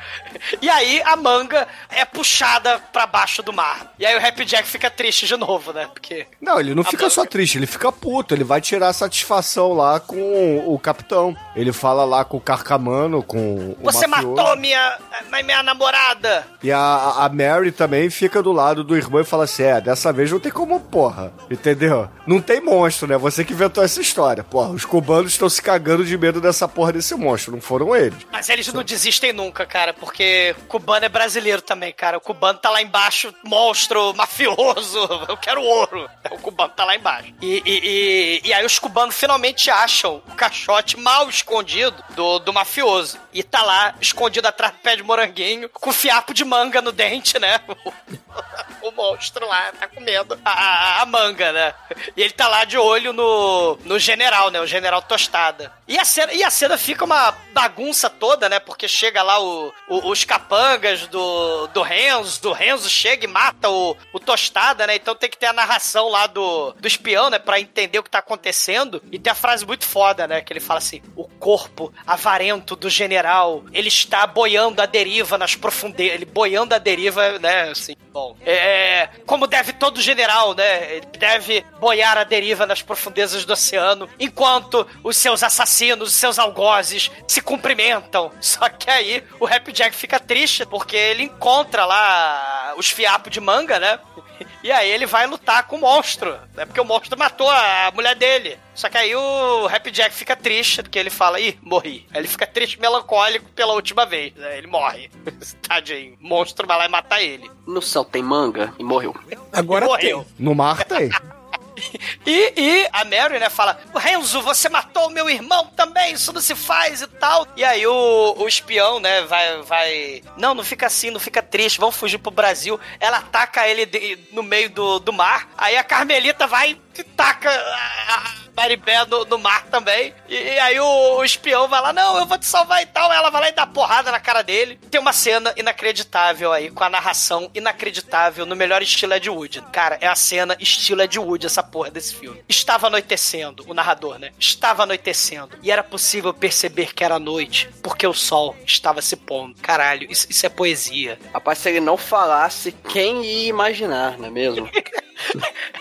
E aí a manga é puxada pra baixo do mar. E aí o Happy Jack fica triste de novo, né? Porque Não, ele não A fica manga- só triste, ele fica puto, ele vai tirar satisfação lá com o capitão. Ele fala lá com o Carcamano, com o você mafioso. matou minha, minha namorada. E a, a Mary também fica do lado do irmão e fala assim: é, dessa vez não tem como, porra. Entendeu? Não tem monstro, né? Você que inventou essa história. Porra, os cubanos estão se cagando de medo dessa porra desse monstro, não foram eles. Mas eles não desistem nunca, cara, porque o cubano é brasileiro também, cara. O cubano tá lá embaixo, monstro, mafioso, eu quero ouro. O cubano tá lá embaixo. E, e, e, e aí os cubanos finalmente acham o caixote mal escondido do, do mafioso. E tá lá, escondido atrás do pé de moranguinho, com fiapo de manga no dente, né? o monstro lá tá comendo a, a, a manga, né? E ele tá lá de olho no, no general, né? O general Tostada. E a, cena, e a cena fica uma bagunça toda, né? Porque chega lá o, o- os capangas do, do Renzo, do Renzo chega e mata o, o Tostada, né? Então tem que ter a narração lá do, do espião, né? Pra entender o que tá acontecendo. E tem a frase muito foda, né? Que ele fala assim: o corpo avarento do general, ele está boiando a deriva nas profundezas. Ele boiando a deriva, né? Assim, bom. É, como deve todo general, né? Ele deve boiar a deriva nas profundezas do oceano, enquanto os seus assassinos, os seus algozes se cumprimentam. Só que aí o Happy Jack fica triste porque ele encontra lá os fiapos de manga, né? E aí ele vai lutar com o monstro, né? Porque o monstro matou a mulher dele. Só que aí o Happy Jack fica triste, porque ele fala, ih, morri. Aí ele fica triste e melancólico pela última vez, né? Ele morre. Tadinho. O monstro vai lá e matar ele. No céu tem manga e morreu. Agora Morreu. No mar tem. E, e a Mary, né, fala: Renzo, você matou o meu irmão também, isso não se faz e tal. E aí o, o espião, né, vai, vai. Não, não fica assim, não fica triste, vamos fugir pro Brasil. Ela ataca ele de- no meio do, do mar. Aí a Carmelita vai e taca a, a Maribé no, no mar também. E, e aí o, o espião vai lá: Não, eu vou te salvar e tal. Ela vai lá e dá porrada na cara dele. Tem uma cena inacreditável aí, com a narração inacreditável no melhor estilo Ed Wood. Cara, é a cena estilo Ed Wood, essa porra desse filme. Estava anoitecendo, o narrador, né? Estava anoitecendo. E era possível perceber que era noite, porque o sol estava se pondo. Caralho, isso, isso é poesia. Rapaz, se ele não falasse, quem ia imaginar, não é mesmo?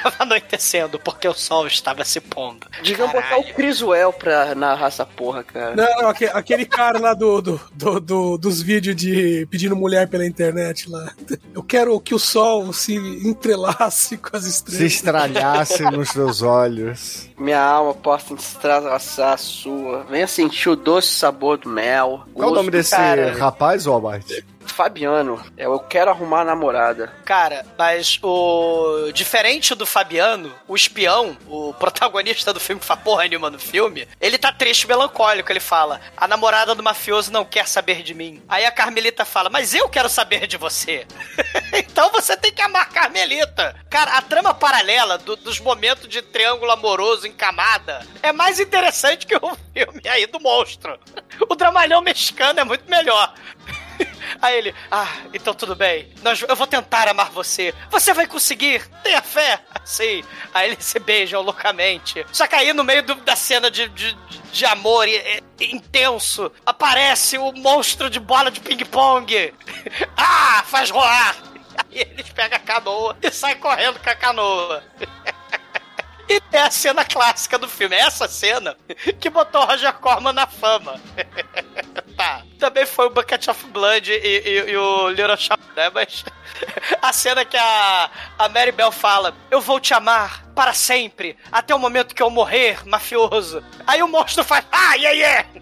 Estava anoitecendo, porque o sol estava se pondo. Deviam botar o Criswell pra narrar essa porra, cara. Não, não, aque- aquele cara lá do, do, do- do- dos vídeos de pedindo mulher pela internet lá. Eu quero que o sol se entrelace com as Se estrelas. estralhasse nos teus olhos. Minha alma possa estraçar a sua. Venha sentir o doce sabor do mel. Qual o nome desse cara. rapaz, Walmart? Fabiano, é Eu Quero Arrumar Namorada. Cara, mas o. Diferente do Fabiano, o espião, o protagonista do filme que faz porra nenhuma no filme, ele tá triste melancólico. Ele fala: A namorada do mafioso não quer saber de mim. Aí a Carmelita fala: Mas eu quero saber de você. então você tem que amar Carmelita. Cara, a trama paralela do- dos momentos de triângulo amoroso em camada é mais interessante que o filme aí do monstro. O dramalhão mexicano é muito melhor. Aí ele, ah, então tudo bem. Nós, eu vou tentar amar você. Você vai conseguir. Tenha fé. Assim. Aí eles se beijam loucamente. Só que aí no meio do- da cena de, de, de amor e- e- intenso, aparece o monstro de bola de ping-pong. Ah, faz rolar. Aí eles pegam a canoa e saem correndo com a canoa. E é a cena clássica do filme. É essa cena que botou Roger Corman na fama. tá. Também foi o Bucket of Blood e, e- e o Little Shop, né? Mas a cena que a, a Mary Bell fala: Eu vou te amar para sempre, até o momento que eu morrer, mafioso. Aí o monstro faz: Ah, yeah, yeah!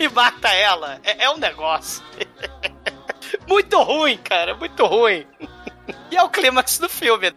E mata ela. É, é um negócio. Muito ruim, cara. Muito ruim. E é o clímax do filme.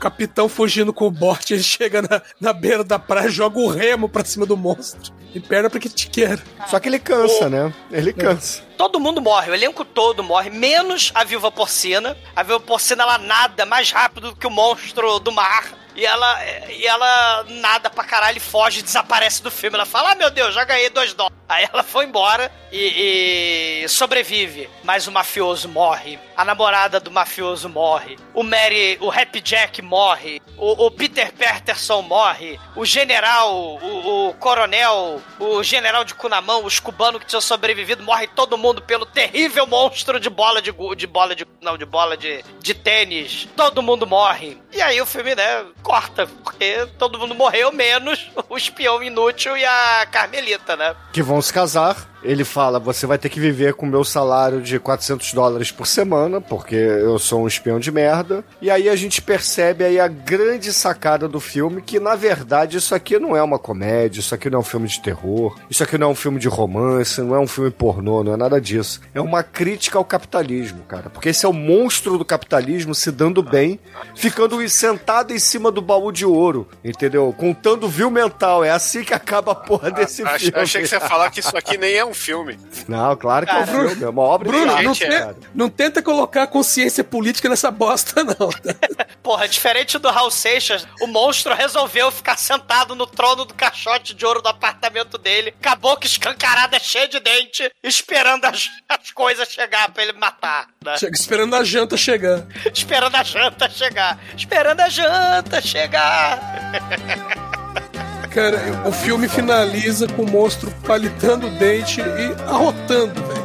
O capitão fugindo com o bote, ele chega na, na beira da praia, joga o remo pra cima do monstro. E perna porque te quer. Só que ele cansa, né? Ele cansa. Todo mundo morre, o elenco todo morre, menos a viúva porcina. A viúva porcina ela nada mais rápido do que o monstro do mar. E ela, e ela nada pra caralho, foge desaparece do filme. Ela fala: Ah, meu Deus, já ganhei dois dólares. Aí ela foi embora e, e sobrevive. Mas o mafioso morre. A namorada do mafioso morre. O Mary, o Happy Jack morre. O, o Peter Peterson morre. O general, o, o coronel, o general de cu na mão, os cubanos que tinham sobrevivido, morre todo mundo pelo terrível monstro de bola de, de bola de. Não, de bola de, de tênis. Todo mundo morre. E aí o filme, né, corta, porque todo mundo morreu, menos o espião inútil e a Carmelita, né? Que vão se casar. Ele fala: você vai ter que viver com o meu salário de 400 dólares por semana, porque eu sou um espião de merda. E aí a gente percebe aí a grande sacada do filme, que na verdade isso aqui não é uma comédia, isso aqui não é um filme de terror, isso aqui não é um filme de romance, não é um filme pornô, não é nada disso. É uma crítica ao capitalismo, cara. Porque esse é o monstro do capitalismo se dando bem, ficando sentado em cima do baú de ouro, entendeu? Contando vil mental. É assim que acaba a porra desse filme. achei que você ia falar que isso aqui nem é um filme. Não, claro que é um Cara, filme, é uma obra Bruno, de não, arte, te- cara. não tenta colocar consciência política nessa bosta, não. Porra, diferente do Raul Seixas, o monstro resolveu ficar sentado no trono do caixote de ouro do apartamento dele, com a boca escancarada, cheia de dente, esperando as, as coisas chegar pra ele matar. né? Chega esperando a janta chegar. Esperando a janta chegar. Esperando a janta chegar. Cara, o filme finaliza com o monstro palitando o dente e arrotando, velho.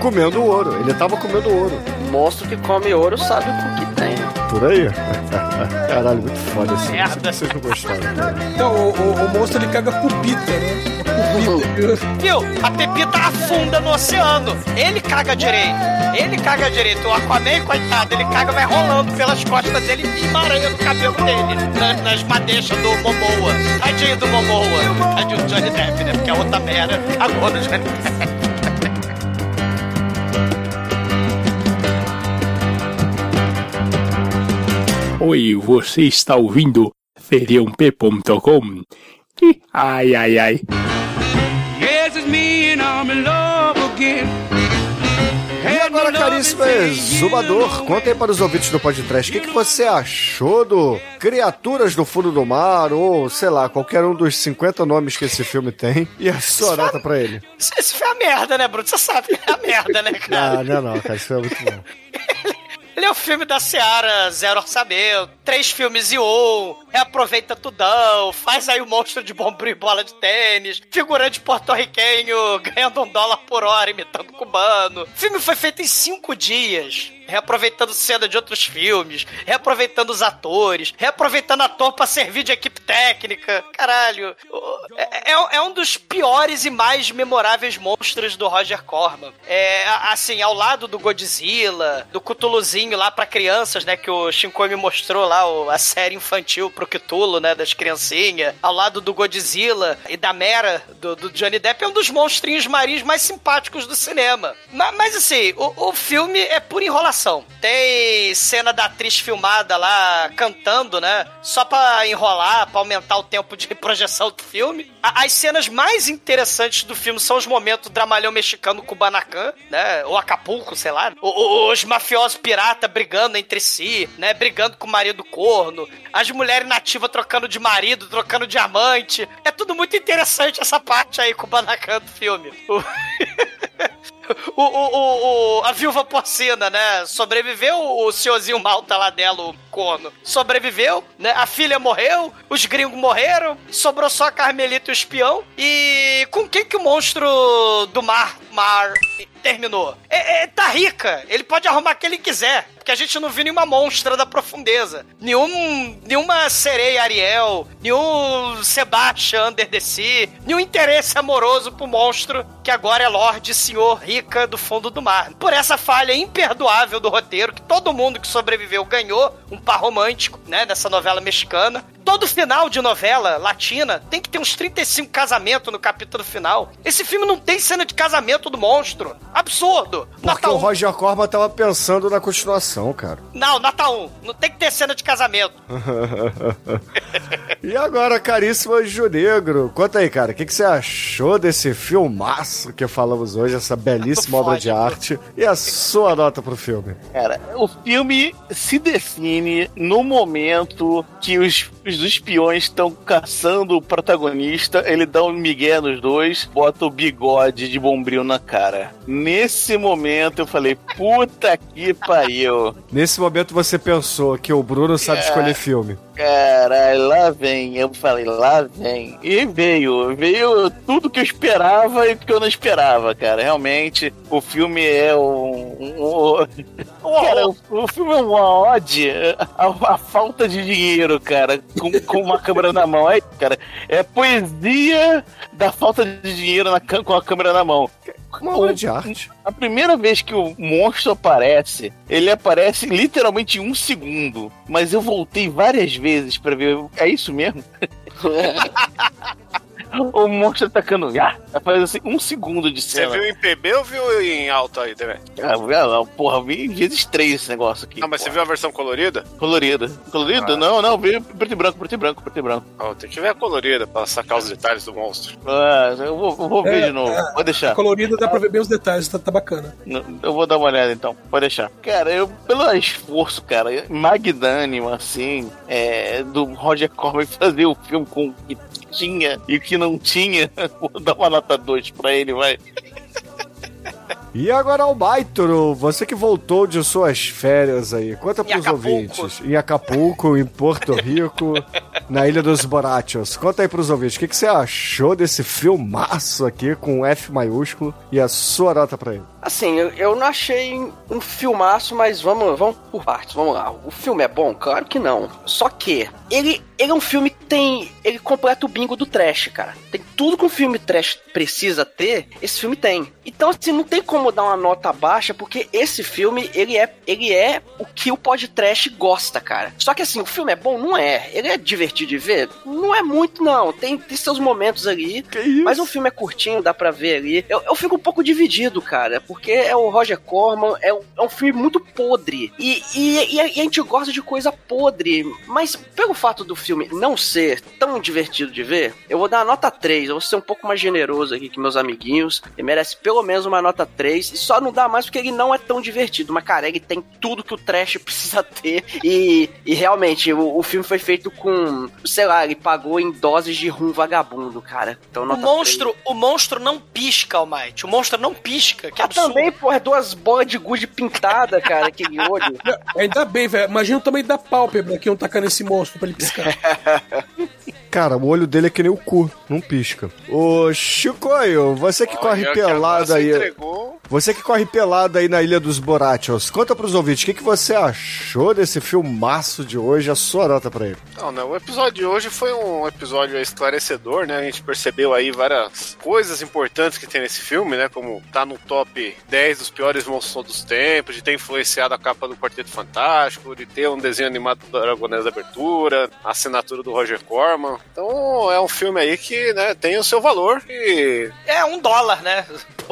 Comendo ouro, ele tava comendo ouro. Monstro que come ouro sabe o que tem. Né? Por aí. Caralho, muito foda assim. Merda. Vocês não gostaram. cara. Não, o, o- o monstro ele caga pupita, né? Pupita. Viu? A Pepita afunda no oceano. Ele caga direito. Ele caga direito. O Aquaman, coitado, ele caga, vai rolando pelas costas dele e emaranha no cabelo dele. na- nas madeixas do Momoa. Tadinho do Momoa. Tadinho do Johnny Depp, né? Porque a outra mera cagou no Johnny Depp. Oi, você está ouvindo feriump.com? Ai, ai, ai. Yes, it's me and I'm in love again. E agora, caríssimo exumador, conta aí para os ouvintes do podcast o que, que você achou do Criaturas do Fundo do Mar, ou sei lá, qualquer um dos 50 nomes que esse filme tem, e a sua nota pra ele. Isso, isso foi a merda, né, Bruno? Você sabe que é a merda, né, cara? Ah, não, não, cara, isso foi muito bom. Ele é o filme da Seara, zero orçamento, três filmes e um, reaproveita tudão, faz aí o monstro de bombril e bola de tênis, figurante porto-riquenho ganhando um dólar por hora imitando cubano. O filme foi feito em cinco dias. Reaproveitando cena de outros filmes, reaproveitando os atores, reaproveitando ator pra servir de equipe técnica. Caralho. o- É, é- é um dos piores e mais memoráveis monstros do Roger Corman. É, assim, ao lado do Godzilla, do Cthulhuzinho desenho lá pra crianças, né? Que o Shinkoi me mostrou lá, o- a série infantil pro Cthulhu, né? Das criancinhas. Ao lado do Godzilla e da Mera, do, do Johnny Depp, é um dos monstrinhos marinhos mais simpáticos do cinema. Ma- Mas, assim, o, o filme é pura enrolação. Tem cena da atriz filmada lá cantando, né? Só pra enrolar, pra aumentar o tempo de projeção do filme. A- As cenas mais interessantes do filme são os momentos dramalhão mexicano com o Banacan, né? Ou Acapulco, sei lá. Os mafiosos pirata brigando entre si, né? Brigando com o marido corno. As mulheres nativas trocando de marido, trocando de amante. É tudo muito interessante essa parte aí com o Banacan do filme. O- o, o, a viúva porcina, né? Sobreviveu o senhorzinho malta lá dela, o corno. Sobreviveu, né? A filha morreu, os gringos morreram, sobrou só a Carmelita e o espião. E com quem que o monstro do mar, mar terminou? É, é, tá rica, ele pode arrumar quem ele quiser. Porque a gente não viu nenhuma monstra da profundeza. Nenhum, nenhuma sereia Ariel, nenhum Sebastian Under the Sea, nenhum interesse amoroso pro monstro que agora é Lorde Senhor Do fundo do mar. Por essa falha imperdoável do roteiro, que todo mundo que sobreviveu ganhou um par romântico, né, nessa novela mexicana. Todo final de novela latina tem que ter uns 35 casamentos no capítulo final. Esse filme não tem cena de casamento do monstro. Absurdo. Porque Natal o Roger Corman tava pensando na continuação, cara. Não, Natal 1. Não tem que ter cena de casamento. e agora, caríssimo Anjo Negro, conta aí, cara, o que, que você achou desse filmaço que falamos hoje, essa belíssima obra de arte, e a sua nota pro filme? Cara, o filme se define no momento que os, os espiões estão caçando o protagonista, ele dá um migué nos dois, bota o bigode de bombril na cara. Nesse momento eu falei, puta que pariu. Nesse momento você pensou que o Bruno sabe É. escolher filme. Caralho, lá vem. Eu falei, lá vem. E veio. Veio tudo que eu esperava e que eu não esperava, cara. Realmente, o filme é um- um- cara, o, o filme é uma ode à, falta de dinheiro, cara. Com, com uma câmera na mão. É, cara, é poesia da falta de dinheiro na, com a câmera na mão. Uma obra de arte. A primeira vez que o monstro aparece, ele aparece literalmente em um segundo. Mas eu voltei várias vezes pra ver. É isso mesmo? o monstro atacando. Ah, faz assim, um segundo de Você cena. viu em PB ou viu em alto aí também? Ah, ah, porra, vi vezes três esse negócio aqui. Não, mas você porra. viu a versão colorida? Colorida. Colorida? Ah. Não, não, vi preto e branco, preto e branco, preto e branco. Ó, tem que ver a colorida pra sacar os detalhes do monstro. Ah, eu vou, eu vou ver É, de novo. Pode deixar. Colorida dá pra ver bem os detalhes, tá, tá bacana. Eu vou dar uma olhada então, pode deixar. Cara, eu, pelo esforço, cara, magnânimo, assim, é, do Roger Corman fazer o filme com tinha e o que não tinha, vou dar uma nota 2 pra ele, vai. E agora ao Baitoro, você que voltou de suas férias aí, conta pros Acapulco. ouvintes. Em Acapulco, em Porto Rico, na Ilha dos Borachos. Conta aí pros ouvintes, o que, que você achou desse filmaço aqui com F maiúsculo e a sua nota pra ele? Assim, eu, eu não achei um filmaço, mas vamos, vamos por partes, vamos lá. O filme é bom? Claro que não. Só que ele, ele é um filme que tem. Ele completa o bingo do trash, cara. Tem tudo que um filme trash precisa ter, esse filme tem. Então, assim, não tem como dar uma nota baixa, porque esse filme, ele é, ele é o que o podcast gosta, cara. Só que assim, o filme é bom? Não é. Ele é divertido de ver? Não é muito, não. Tem, tem seus momentos ali. Mas o filme é curtinho, dá pra ver ali. Eu, eu fico um pouco dividido, cara, porque é o Roger Corman, é, um- é um filme muito podre. E, e, e a, e a gente gosta de coisa podre. Mas pelo fato do filme não ser tão divertido de ver, eu vou dar uma nota 3. Eu vou ser um pouco mais generoso aqui que meus amiguinhos. Ele merece pelo menos uma nota 3. E só não dá mais porque ele não é tão divertido. Mas, cara, ele tem tudo que o trash precisa ter. E, e realmente, o, o filme foi feito com, sei lá, ele pagou em doses de rum vagabundo, cara. Então, O nota monstro, o monstro não pisca, Almighty. O monstro não pisca. Que Ah, absurdo. também, porra, duas bolas de gude pintada, cara, aquele olho. Ainda bem, velho. Imagina o tamanho da pálpebra que iam tacar nesse monstro pra ele piscar. Yeah. cara, o olho dele é que nem o cu, não pisca. Ô, Chicoio, você que corre Olha, pelado você aí. entregou. Você que corre pelado aí na Ilha dos Borachos, conta pros ouvintes, o que, que você achou desse filmaço de hoje, a sua nota pra ele? Não, né? O episódio de hoje foi um episódio esclarecedor, né? A gente percebeu aí várias coisas importantes que tem nesse filme, né? Como tá no top 10 dos piores monstros dos tempos, de ter influenciado a capa do Quarteto Fantástico, de ter um desenho animado do Dragonés da Abertura, a assinatura do Roger Corman. Então é um filme aí que, né, tem o seu valor e... É um dólar, né?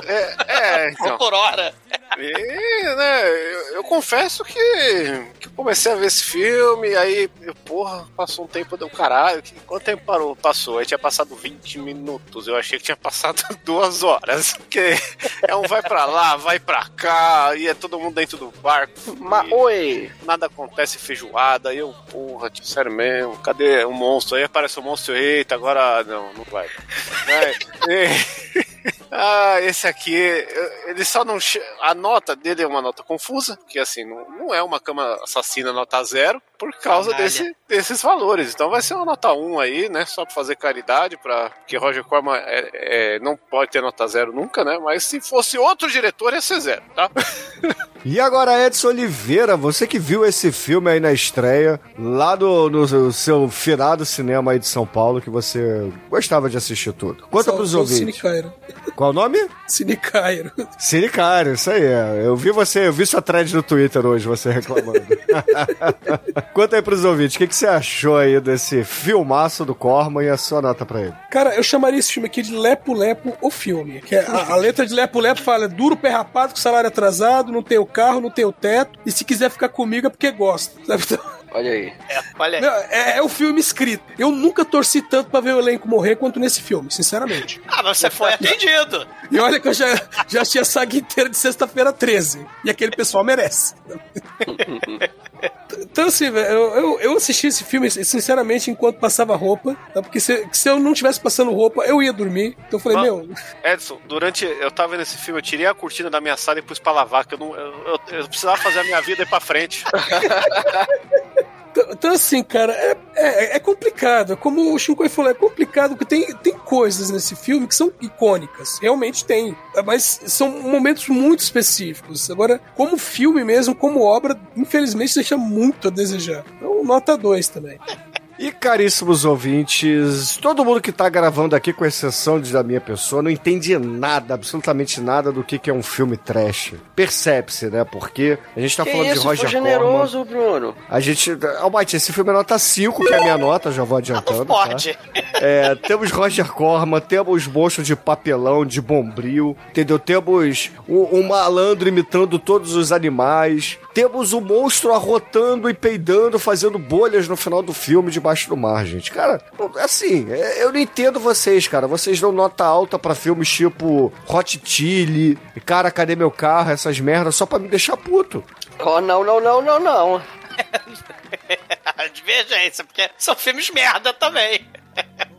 É, é então... Por hora. E, né, eu, eu confesso que, que eu comecei a ver esse filme, aí, eu, porra, passou um tempo do caralho. Que, quanto tempo parou, passou? Aí tinha passado 20 minutos. Eu achei que tinha passado duas horas. Porque é um vai pra lá, vai pra cá, e é todo mundo dentro do barco. Mas, oi! Nada acontece feijoada, aí eu, porra, tio, sério mesmo, cadê o monstro? Aí aparece o monstro, eita, agora não, não vai. Né? E- Ah, esse aqui, ele só não. A nota dele é uma nota confusa, que assim, não, não é uma cama assassina nota zero, por causa desse, desses valores. Então vai ser uma nota 1 aí, né? Só pra fazer caridade, pra, porque Roger Corman é, é- não pode ter nota zero nunca, né? Mas se fosse outro diretor, ia ser zero, tá? E agora, Edson Oliveira, você que viu esse filme aí na estreia, lá no, no seu finado cinema aí de São Paulo, que você gostava de assistir tudo. Conta Só- pros ouvintes. Cine Cairo. Qual o nome? Cine Cairo. Cine Cairo, isso aí. é. Eu vi você, eu vi sua thread no Twitter hoje, você reclamando. Conta aí pros ouvintes, o que, que você achou aí desse filmaço do Corman e a sua nota pra ele? Cara, eu chamaria esse filme aqui de Lepo Lepo, o filme. Que é a, a letra de Lepo Lepo fala: duro pé rapado, com salário atrasado, não tenho carro, não tenho teto, e se quiser ficar comigo é porque gosta. Sabe? Então, Olha aí. Olha aí. não, é, é o filme escrito. Eu nunca torci tanto pra ver o elenco morrer quanto nesse filme, sinceramente. Ah, mas você foi atendido. E olha que eu já, já achei a saga inteira de sexta-feira 13. E aquele pessoal merece. Então, assim, velho, eu, eu, eu assisti esse filme, sinceramente, enquanto passava roupa. tá? Porque se, se eu não tivesse passando roupa, eu ia dormir. Então eu falei, Vamos. meu, Edson, durante. Eu tava vendo esse filme, eu tirei a cortina da minha sala e pus pra lavar, que eu não. Eu, eu- eu precisava fazer a minha vida ir pra frente. Então, assim, cara, é, é, é complicado. Como o Shinkoi falou, é complicado porque tem, tem coisas nesse filme que são icônicas. Realmente tem. Mas são momentos muito específicos. Agora, como filme mesmo, como obra, infelizmente deixa muito a desejar. Então, nota 2 também. E caríssimos ouvintes, todo mundo que tá gravando aqui, com exceção de- da minha pessoa, não entende nada, absolutamente nada do que, que é um filme trash. Percebe-se, né? Porque a gente tá que falando isso, de Roger foi Corman. generoso, Bruno. A gente. Almighty, esse filme é nota 5, que é a minha nota, já vou adiantando. tá? Pode. É, temos Roger Corman, temos monstro de papelão, de bombril, entendeu? Temos um, um malandro imitando todos os animais. Temos o monstro arrotando e peidando, fazendo bolhas no final do filme debaixo do mar, gente. Cara, assim, é, eu não entendo vocês, cara. Vocês dão nota alta pra filmes tipo Hot Chili, Cara, cadê meu carro? Essas merdas, só pra me deixar puto. Oh, não, não, não, não, não. Divergência, porque são filmes merda também.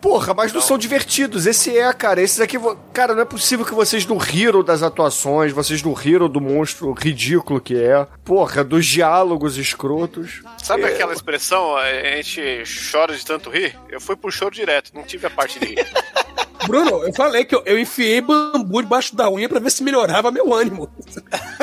Porra, mas não são divertidos. Esse é, cara. Esses aqui. Cara, não é possível que vocês não riram das atuações, vocês não riram do monstro ridículo que é. Porra, dos diálogos escrotos. Sabe É. aquela expressão, a gente chora de tanto rir? Eu fui pro choro direto, não tive a parte de rir. Bruno, eu falei que eu, eu enfiei bambu debaixo da unha pra ver se melhorava meu ânimo.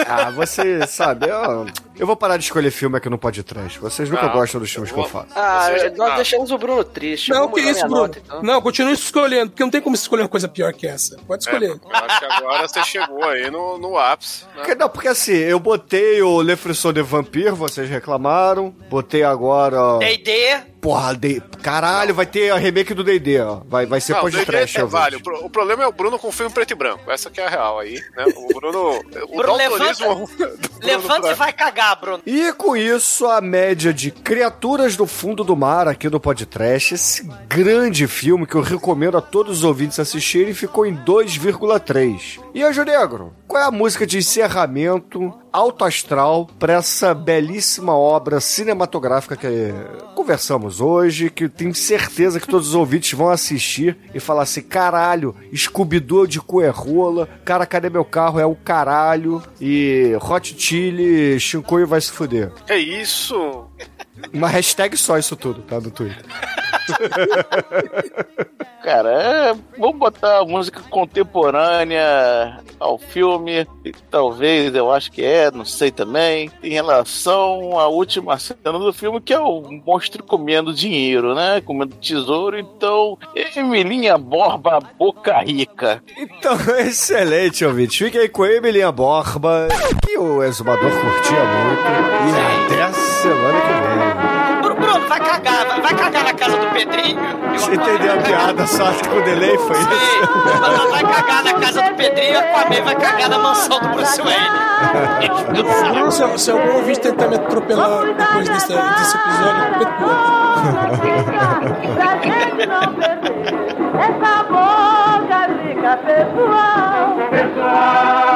Ah, você sabe, eu, eu vou parar de escolher filme aqui no podcast. Vocês nunca Não, gostam dos filmes que eu vou- faço. Ah, Você já- nós ah. deixamos o Bruno triste. Não, Vamos que isso, Bruno. nota, então. Não, continue escolhendo, porque não tem como escolher uma coisa pior que essa. Pode É, escolher. eu acho que agora você chegou aí no, no ápice. né? Porque, não, porque assim, eu botei o Le Frisson de Vampire, vocês reclamaram. Botei agora. D&D, Porra, de... caralho, vai ter a remake do DD, ó. Vai, vai ser Não, pós de D&D trash, é vale. O, pro- o problema é o Bruno com filme preto e branco. Essa que é a real aí, né? O Bruno... o Bruno, do Bruno levanta pra- e vai cagar, E com isso, a média de Criaturas do Fundo do Mar aqui no podcast, esse grande filme que eu recomendo a todos os ouvintes assistirem, ficou em 2,3. E Anjo Negro, qual é a música de encerramento alto astral para essa belíssima obra cinematográfica que conversamos hoje, que tenho certeza que todos os ouvintes vão assistir e falar assim, caralho, Scooby-Doo de Coerrola, cara, cadê meu carro? É o caralho, e Hot Chili, Shinkoio vai se fuder. É isso. Uma hashtag só isso tudo, tá? No Twitter. Cara, é, vamos botar música contemporânea ao filme, talvez, eu acho que é, não sei também, em relação à última cena do filme, que é o monstro comendo dinheiro, né? Comendo tesouro, então, Emilinha Borba Boca Rica. Então, excelente, ouvinte. Fique aí com a Emilinha Borba, que o exumador curtia muito. E até a semana que vem. Bruno, Bruno, vai cagar, vai, vai cagar na casa do Pedrinho. Você entendeu a piada, só acho que com delay foi isso. Vai, vai cagar na casa do Pedrinho e a Aquaman vai cagar na mansão do Bruce Wayne. Bruno, se, se algum ouvinte tentar me atropelar depois desse, desse episódio, Pra gente não perder essa boca rica pessoal. Pessoal,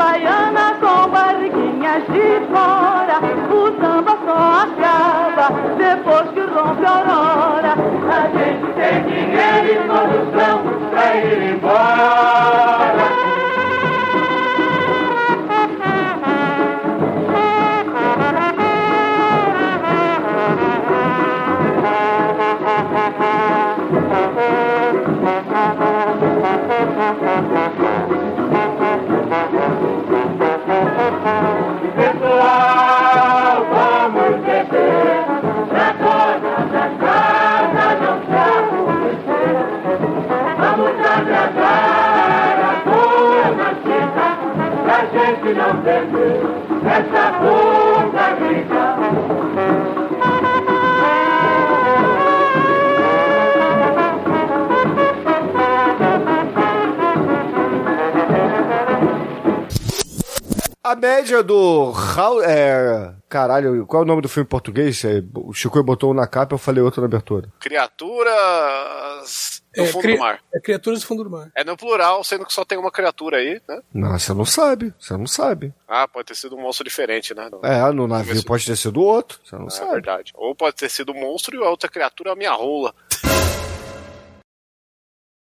baiana com barriguinhas de fora. O samba só acaba depois que rompe a aurora. A gente tem dinheiro e condução pra ir embora. Média do. É, caralho, qual é o nome do filme em português? É, o Chico botou um na capa eu falei outro na abertura. Criaturas do É, fundo cri- do mar. é criaturas do fundo do mar. É no plural, sendo que só tem uma criatura aí, né? Não, você não sabe. Você não sabe. Ah, pode ter sido um monstro diferente, né? No- É, no navio pode ter sido outro. Você não É sabe. verdade. Ou pode ter sido um monstro e a outra criatura é a minha rola.